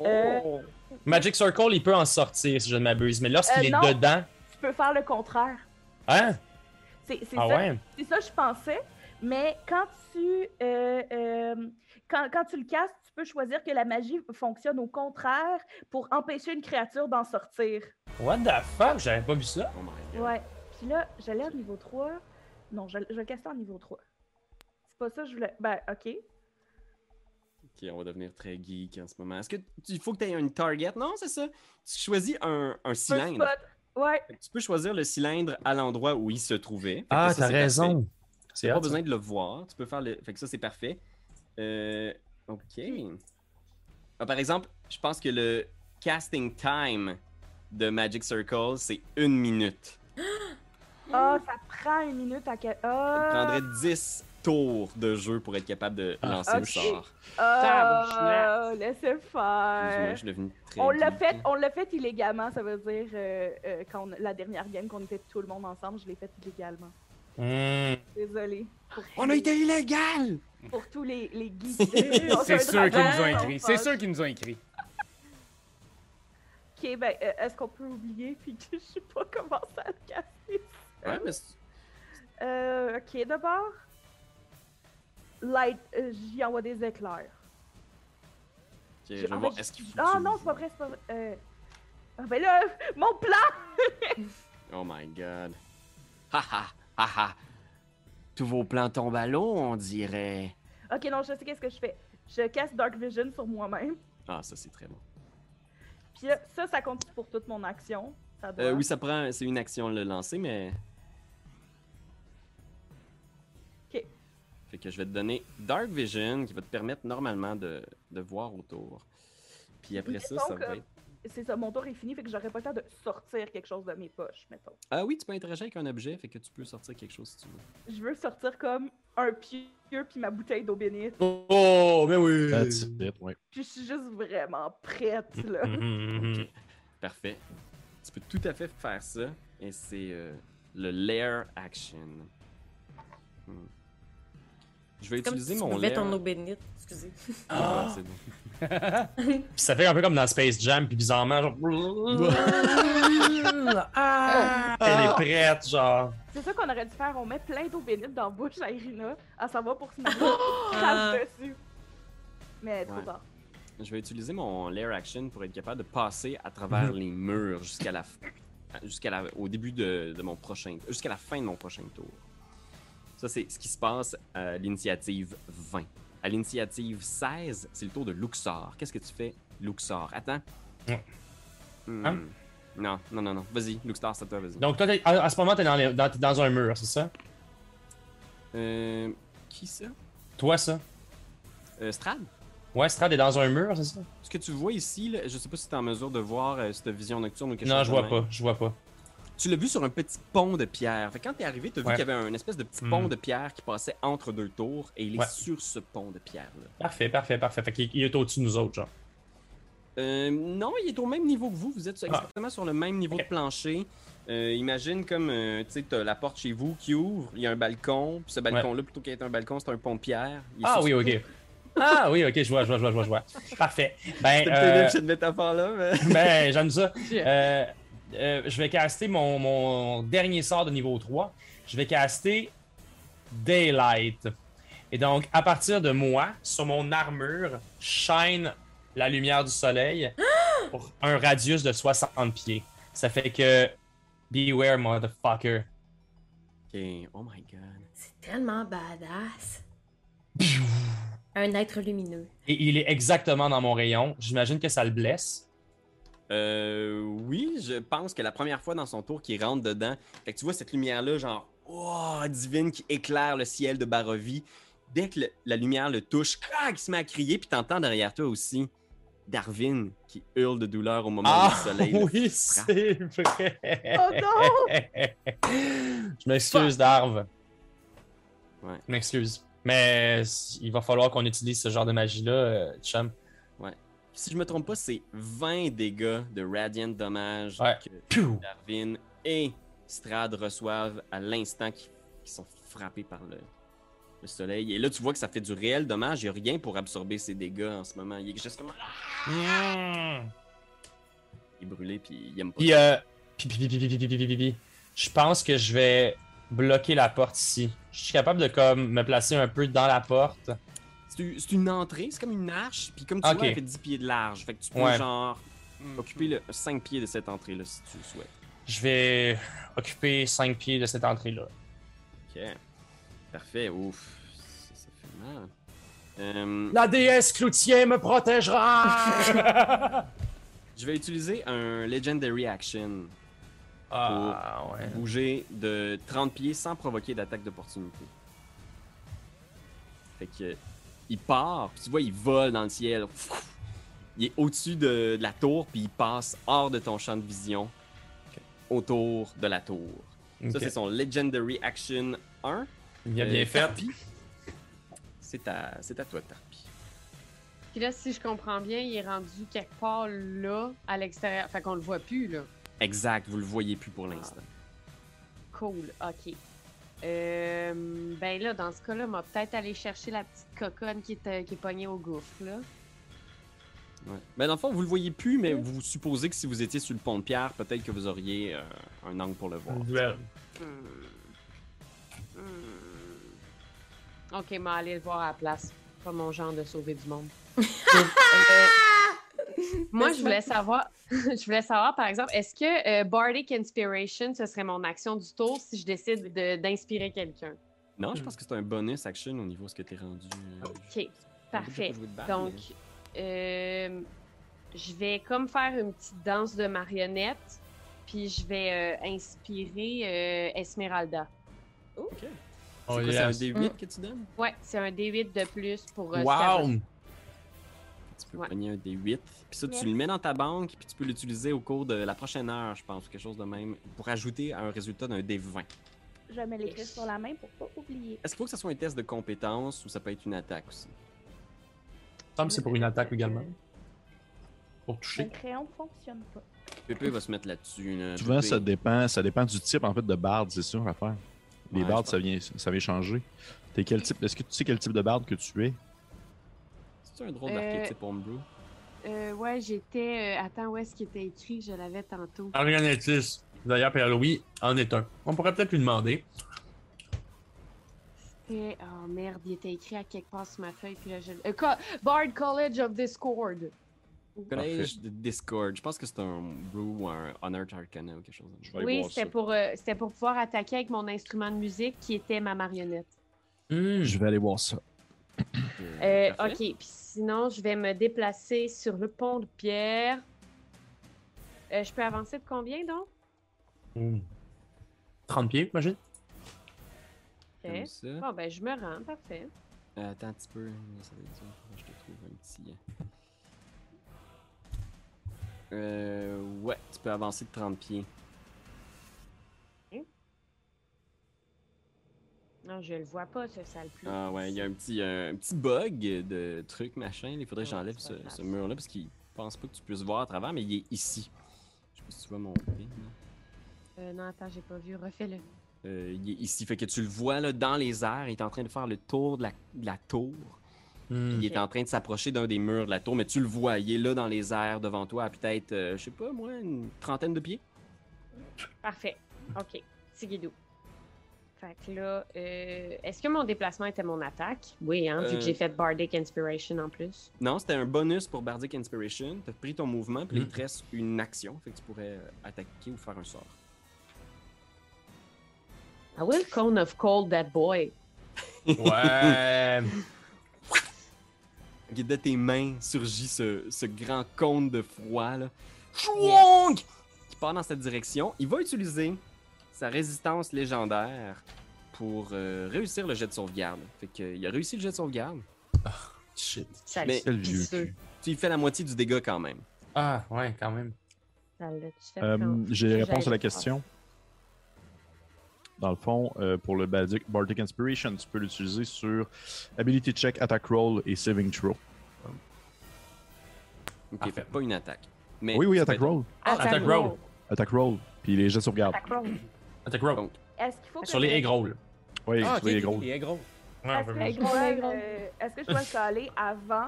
Euh, Magic Circle, il peut en sortir si je ne m'abuse, mais lorsqu'il Euh, est non. dedans. Tu peux faire le contraire. Hein? C'est Ah ça, ouais? c'est ça que je pensais. Mais quand tu, euh, euh, quand, quand tu le casses, tu peux choisir que la magie fonctionne au contraire pour empêcher une créature d'en sortir. What the fuck? J'avais pas vu ça. Oh my god. Ouais. Puis là, j'allais au niveau 3. Non, je, je vais le casser en niveau 3. C'est pas ça que je voulais. Ben, ok. Ok, on va devenir très geek en ce moment. Est-ce que tu- il faut que tu aies une target? Non, c'est ça? Tu choisis un, un Un cylindre. spot. Ouais. Tu peux choisir le cylindre à l'endroit où il se trouvait. Ah, t'as raison. T'as pas besoin de le voir. Tu peux faire le. Fait que ça, c'est parfait. Euh, ok. Ah, par exemple, je pense que le casting time de Magic Circle, c'est une minute. [gasps] Ah, ça prend une minute à quel. Ça Ah, prendrait 10 tours de jeu pour être capable de Ah, lancer le sort. ah, laissez Excuse-moi, faire. je très. On l'a fait, on l'a fait illégalement, ça veut dire euh, euh, quand on- la dernière game qu'on était tout le monde ensemble, je l'ai fait illégalement. Hmm. Désolé. On a été illégal! pour tous les, les geeks. [laughs] C'est sûr qu'ils nous ont écrit. C'est sûr qu'ils nous ont écrit. Ok, ben, euh, est-ce qu'on peut oublier? [laughs] Puis que je sais pas comment ça le casser? Ouais, mais Euh, ok, d'abord. Light, euh, j'y envoie des éclairs. Ok, je vais voir. fait, Est-ce qu'il faut. Ah non, c'est pas vrai, c'est pas vrai. Euh... Ah ben là, [laughs] mon plan! [laughs] Oh my god. Ha ha ha ha. Tous vos plans tombent à l'eau, on dirait. Ok, non, je sais qu'est-ce que je fais. Je casse Dark Vision sur moi-même. Ah, ça, c'est très bon. Puis là, ça, ça compte pour toute mon action. Ça doit. Euh, oui, ça prend. C'est une action de le lancer, mais. Fait que je vais te donner Dark Vision qui va te permettre normalement de, de voir autour. Puis après ça, ça va être. C'est ça, mon tour est fini, fait que j'aurais pas le temps de sortir quelque chose de mes poches, mettons. Ah oui, tu peux interagir avec un objet, fait que tu peux sortir quelque chose si tu veux. Je veux sortir comme un pieu puis ma bouteille d'eau bénite. Oh, mais oui. That's it, ouais. Puis je suis juste vraiment prête, là. [laughs] Parfait. Tu peux tout à fait faire ça. Et c'est euh, le Lair Action. Hmm. Je vais Comme utiliser si mon Lair. ton eau bénite. Excusez. Ah, c'est bon. [laughs] Puis ça fait un peu comme dans Space Jam, puis bizarrement, genre. ah, [laughs] elle est prête, genre. C'est ça qu'on aurait dû faire, on met plein d'eau bénite dans la bouche à Irina, à savoir pour se [laughs] mettre Ah. dessus. Mais trop Ouais. tard. Je vais utiliser mon Lair Action pour être capable de passer à travers Mhm. les murs jusqu'à la f- jusqu'à la au début de, de mon prochain jusqu'à la fin de mon prochain tour. Ça c'est ce qui se passe à l'initiative 20. À l'initiative 16, c'est le tour de Luxor. Qu'est-ce que tu fais, Luxor? Attends. Ouais. Hmm. Hein? Non, non, non, non. Vas-y, Luxor, c'est à toi, vas-y. Donc, toi, t'es- à, à ce moment, t'es dans, les- dans, t'es dans un mur, c'est ça? Euh, qui ça? Toi, ça? euh, Strad? Ouais, Strad est dans un mur, c'est ça? Ce que tu vois ici, là, je sais pas si tu es en mesure de voir euh, cette vision nocturne ou quelque Non, chose je de vois même. pas, je vois pas. Tu l'as vu sur un petit pont de pierre. Fait que quand t'es arrivé, t'as vu Ouais. qu'il y avait un espèce de petit Hmm. pont de pierre qui passait entre deux tours et il est Ouais. sur ce pont de pierre-là. Parfait, parfait, parfait. Fait qu'il il est au-dessus de nous autres, genre. Euh, non, il est au même niveau que vous. Vous êtes exactement sur le même niveau de plancher. Euh, imagine comme, euh, tu sais, t'as la porte chez vous qui ouvre, il y a un balcon, puis ce balcon-là, plutôt qu'être un balcon, c'est un pont de pierre. Ah oui, ok. [laughs] Ah oui, ok, je vois, je vois, je vois, je vois, je vois. Parfait. Ben, [laughs] euh, cette métaphore-là, mais... ben j'aime ça. [laughs] Euh, euh, je vais caster mon, mon dernier sort de niveau 3. Je vais caster Daylight. Et donc, à partir de moi, sur mon armure, shine la lumière du soleil [gasps] pour un radius de 60 pieds. Ça fait que Beware, motherfucker. Ok, oh my god. C'est tellement badass. Un être lumineux. Et il est exactement dans mon rayon. J'imagine que ça le blesse. Euh, oui, je pense que la première fois dans son tour qu'il rentre dedans, fait que tu vois cette lumière-là, genre, oh, divine, qui éclaire le ciel de Barovie. Dès que le- la lumière le touche, crac, il se met à crier, puis t'entends derrière toi aussi Darwin qui hurle de douleur au moment où le soleil. le Ah, oui, c'est vrai. Oh non! [laughs] Je m'excuse, Darv. Ouais. Je m'excuse. Mais il va falloir qu'on utilise ce genre de magie-là, euh, chum si je me trompe pas, c'est 20 dégâts de Radiant dommage que Darwin et Strad reçoivent à l'instant qu'ils sont frappés par le, soleil. Et là, tu vois que ça fait du réel dommage. Il n'y a rien pour absorber ces dégâts en ce moment. Il est juste comme. Il est brûlé, puis il aime pas. Puis, euh... je pense que je vais bloquer la porte ici. Je suis capable de comme me placer un peu dans la porte. C'est une- entrée, c'est comme une arche. Puis comme tu vois, elle fait 10 pieds de large. Fait que tu peux, Ouais. genre, occuper le 5 pieds de cette entrée-là si tu le souhaites. Je vais occuper 5 pieds de cette entrée-là. Ok. Parfait. Ouf. Ça, ça fait mal. Euh, La déesse Cloutier me protégera! [laughs] je vais utiliser un Legendary Action. Ah, ouais. bouger de 30 pieds sans provoquer d'attaque d'opportunité. Fait que il part, puis tu vois, il vole dans le ciel. Il est au-dessus de, de la tour, puis il passe hors de ton champ de vision autour de la tour. Ça, c'est son Legendary Action 1. Bien, bien Euh, fait. C'est à, c'est à toi, Tarpi. Puis là, si je comprends bien, il est rendu quelque part là, à l'extérieur. Fait qu'on le voit plus, là. Exact, vous le voyez plus pour l'instant. Cool, ok. Euh, ben là, dans ce cas-là, on va peut-être aller chercher la petite coconne qui est, euh, qui est pognée au gouffre, là. Ouais. Ben, dans le fond, vous le voyez plus, mais vous supposez que si vous étiez sur le pont de pierre, peut-être que vous auriez euh, un angle pour le voir. Duel. Hmm. Hmm. Ok, mais aller le voir à la place. Pas mon genre de sauver du monde. [laughs] Euh, [laughs] moi, je voulais savoir, [laughs] je voulais savoir, par exemple, est-ce que euh, Bardic Inspiration, ce serait mon action du tour si je décide de- d'inspirer quelqu'un? Non, je pense que c'est un bonus action au niveau de ce que t'es rendu. euh, Ok, parfait. Donc, euh, je vais comme faire une petite danse de marionnette, puis je vais euh, inspirer euh, Esmeralda. Ok. C'est Oh, yes. c'est un D8 que tu donnes? Ouais, c'est un D8 de plus pour. euh, Wow! Tu peux Ouais. prendre un D8. Puis ça, tu le mets dans ta banque, puis tu peux l'utiliser au cours de la prochaine heure, je pense, ou quelque chose de même, pour ajouter à un résultat d'un D20. Je vais me l'écrire sur la main pour pas oublier. Est-ce qu'il faut que ce soit un test de compétence ou ça peut être une attaque aussi? semble que c'est pour une attaque également. Pour Le toucher. crayon ne fonctionne pas. Pépé va se mettre là-dessus. là. Souvent, Pépé. ça dépend, ça dépend du type en fait de barde, c'est ça l'affaire. Les Ouais, bardes, ça vient, ça vient changer. T'es quel type Est-ce que tu sais quel type de barde que tu es? C'est un drôle Euh, d'archétype homebrew. Euh, ouais, j'étais. euh, attends, où est-ce qu'il était écrit? Je l'avais tantôt. Arianetis. D'ailleurs, Pierre Louis en est un. On pourrait peut-être lui demander. C'était. Oh merde, il était écrit à quelque part sur ma feuille, puis là, je. Euh, Co- Bard College of Discord. Collège de Discord? Je pense que c'est un brew ou un Honor Arcana ou quelque chose. Je vais aller Oui, c'était pour, euh, c'était pour pouvoir attaquer avec mon instrument de musique qui était ma marionnette. Hmm. Je vais aller voir ça. Euh, ok, Parfait. puis sinon, je vais me déplacer sur le pont de pierre. Euh, je peux avancer de combien donc? Hmm. 30 pieds, imagine. Ok. Comme ça. Bon, ben, je me rends, parfait. Euh, attends un petit peu. Ça va être dur. Faut que Je te trouve un petit. Euh, ouais, tu peux avancer de 30 pieds. Non, je le vois pas, ce sale plus. Ah ouais, il y a un petit, euh, un petit bug de truc machin. Il faudrait que Ouais, j'enlève ce, mur-là parce qu'il pense pas que tu puisses voir à travers, mais il est ici. Je sais pas si tu vois mon ping. Euh, non, attends, j'ai pas vu. Refais-le. Euh, il est ici. Fait que tu le vois là, dans les airs. Il est en train de faire le tour de la, de la tour. Hmm. Il est en train de s'approcher d'un des murs de la tour, mais tu le vois. Il est là dans les airs devant toi à peut-être, euh, je sais pas moi, une trentaine de pieds. Parfait. OK. Tigidou. Fait que là, euh, est-ce que mon déplacement était mon attaque? Oui, hein, vu Euh, que j'ai fait Bardic Inspiration en plus. Non, c'était un bonus pour Bardic Inspiration. T'as pris ton mouvement, puis Mm. il te reste une action. Fait que tu pourrais euh, attaquer ou faire un sort. I will cone of cold that boy. Ouais. [laughs] Ok, De tes mains surgit ce, ce grand cône de froid, là. Chouong! Qui part dans cette direction. Il va utiliser sa résistance légendaire pour euh, réussir le jet de sauvegarde. Fait que, euh, il a réussi le jet de sauvegarde. Shit. Ça Mais-. Tu lui fais la moitié du dégât quand même. Ah, ouais, quand même. Fait Euh, J'ai réponses à la question. Dans le fond, euh, pour le Bardic, Bardic Inspiration, tu peux l'utiliser sur Ability Check, Attack Roll et Saving Throw. Ok, fait pas une attaque. Mais Oui, oui, ça Attack Roll. Attack Attack roll. roll. Attack Roll. Puis les jets de sauvegarde. Attack roll. Attack roll. Donc, Est-ce qu'il faut que Sur les je- egg rolls. Oui, Ah, sur les ok, gros. ok, il est gros. Ouais, Est-ce que, vraiment. je dois, euh, est-ce que je dois le coller avant?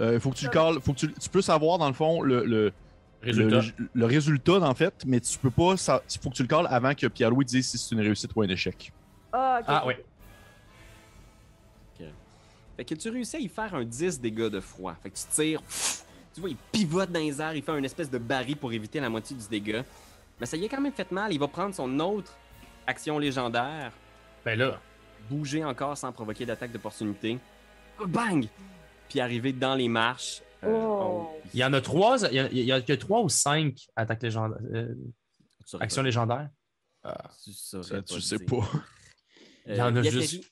Euh, faut que tu faut que tu, tu peux savoir dans le fond le, le, Résultat. le, le résultat en fait, mais tu peux pas, ça, faut que tu le calles avant que Pierre-Louis dise si c'est une réussite ou un échec. Ah, ok. Ah, ok. oui. Fait que tu réussis à y faire un 10 dégâts de froid. Fait que tu tires, pff, tu vois, il pivote dans les airs, il fait une espèce de baril pour éviter la moitié du dégât. Mais ça y a quand même fait mal. Il va prendre son autre action légendaire, Ben là, bouger encore sans provoquer d'attaque d'opportunité. Bang! Puis arriver dans les marches. euh, Oh. il y en a trois. Il y, a- il y a que trois ou cinq attaques légendaires. euh, saurais actions légendaires? Ah, Tu ça, pas tu sais pas. Il y en a il juste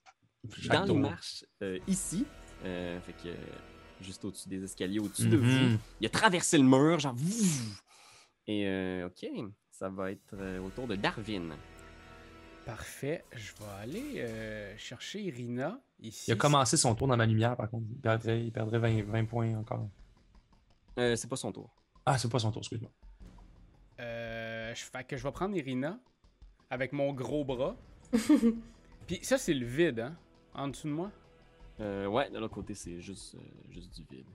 dans les marches euh, ici. Euh, fait que euh, juste au-dessus des escaliers, au-dessus de vous. Mhm. Il a traversé le mur, genre. Et euh, ok, ça va être euh, au tour de Darwin. Parfait. Je vais aller euh, chercher Irina ici. Il a commencé son tour dans ma lumière, par contre. Il perdrait, il perdrait 20, 20 points encore. Euh, c'est pas son tour. Ah, c'est pas son tour, excuse-moi. Euh, je fait que je vais prendre Irina avec mon gros bras. [laughs] Puis ça, c'est le vide, hein? En dessous de moi? Euh, ouais, de l'autre côté, c'est juste, euh, juste du vide.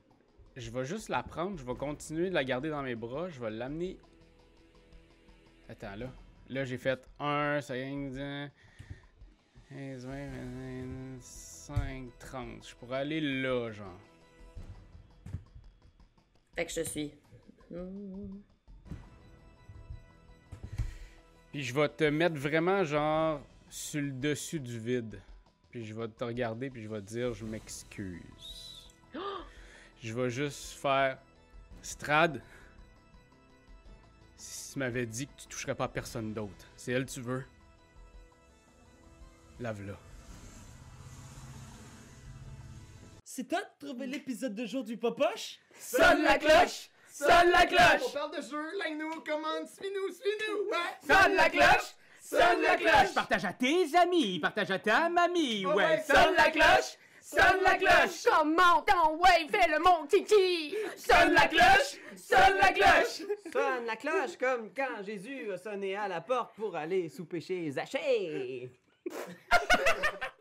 Je vais juste la prendre, je vais continuer de la garder dans mes bras, je vais l'amener. Attends, là. Là, j'ai fait 1, 5, 10, 15, 20, 25, 30. Je pourrais aller là, genre. Fait que je te suis. Puis je vais te mettre vraiment, genre, sur le dessus du vide. Puis je vais te regarder, puis je vais te dire, je m'excuse. [gasps] Je vais juste faire. Strad. Tu m'avais dit que tu toucherais pas personne d'autre, c'est elle que tu veux? Lave-la. C'est toi de trouver l'épisode de jour du Popoche? Sonne la cloche! Sonne la cloche! On parle de jeu, like-nous, commande, suis-nous, suis-nous, ouais! Sonne la cloche! Sonne la cloche! Partage à tes amis, partage à ta mamie, ouais, Sonne la cloche! Sonne la cloche! Comment ton ouais, fais le mon kiki! Sonne la cloche! Sonne la cloche! Sonne la cloche comme quand Jésus a sonné à la porte pour aller souper chez Zachée.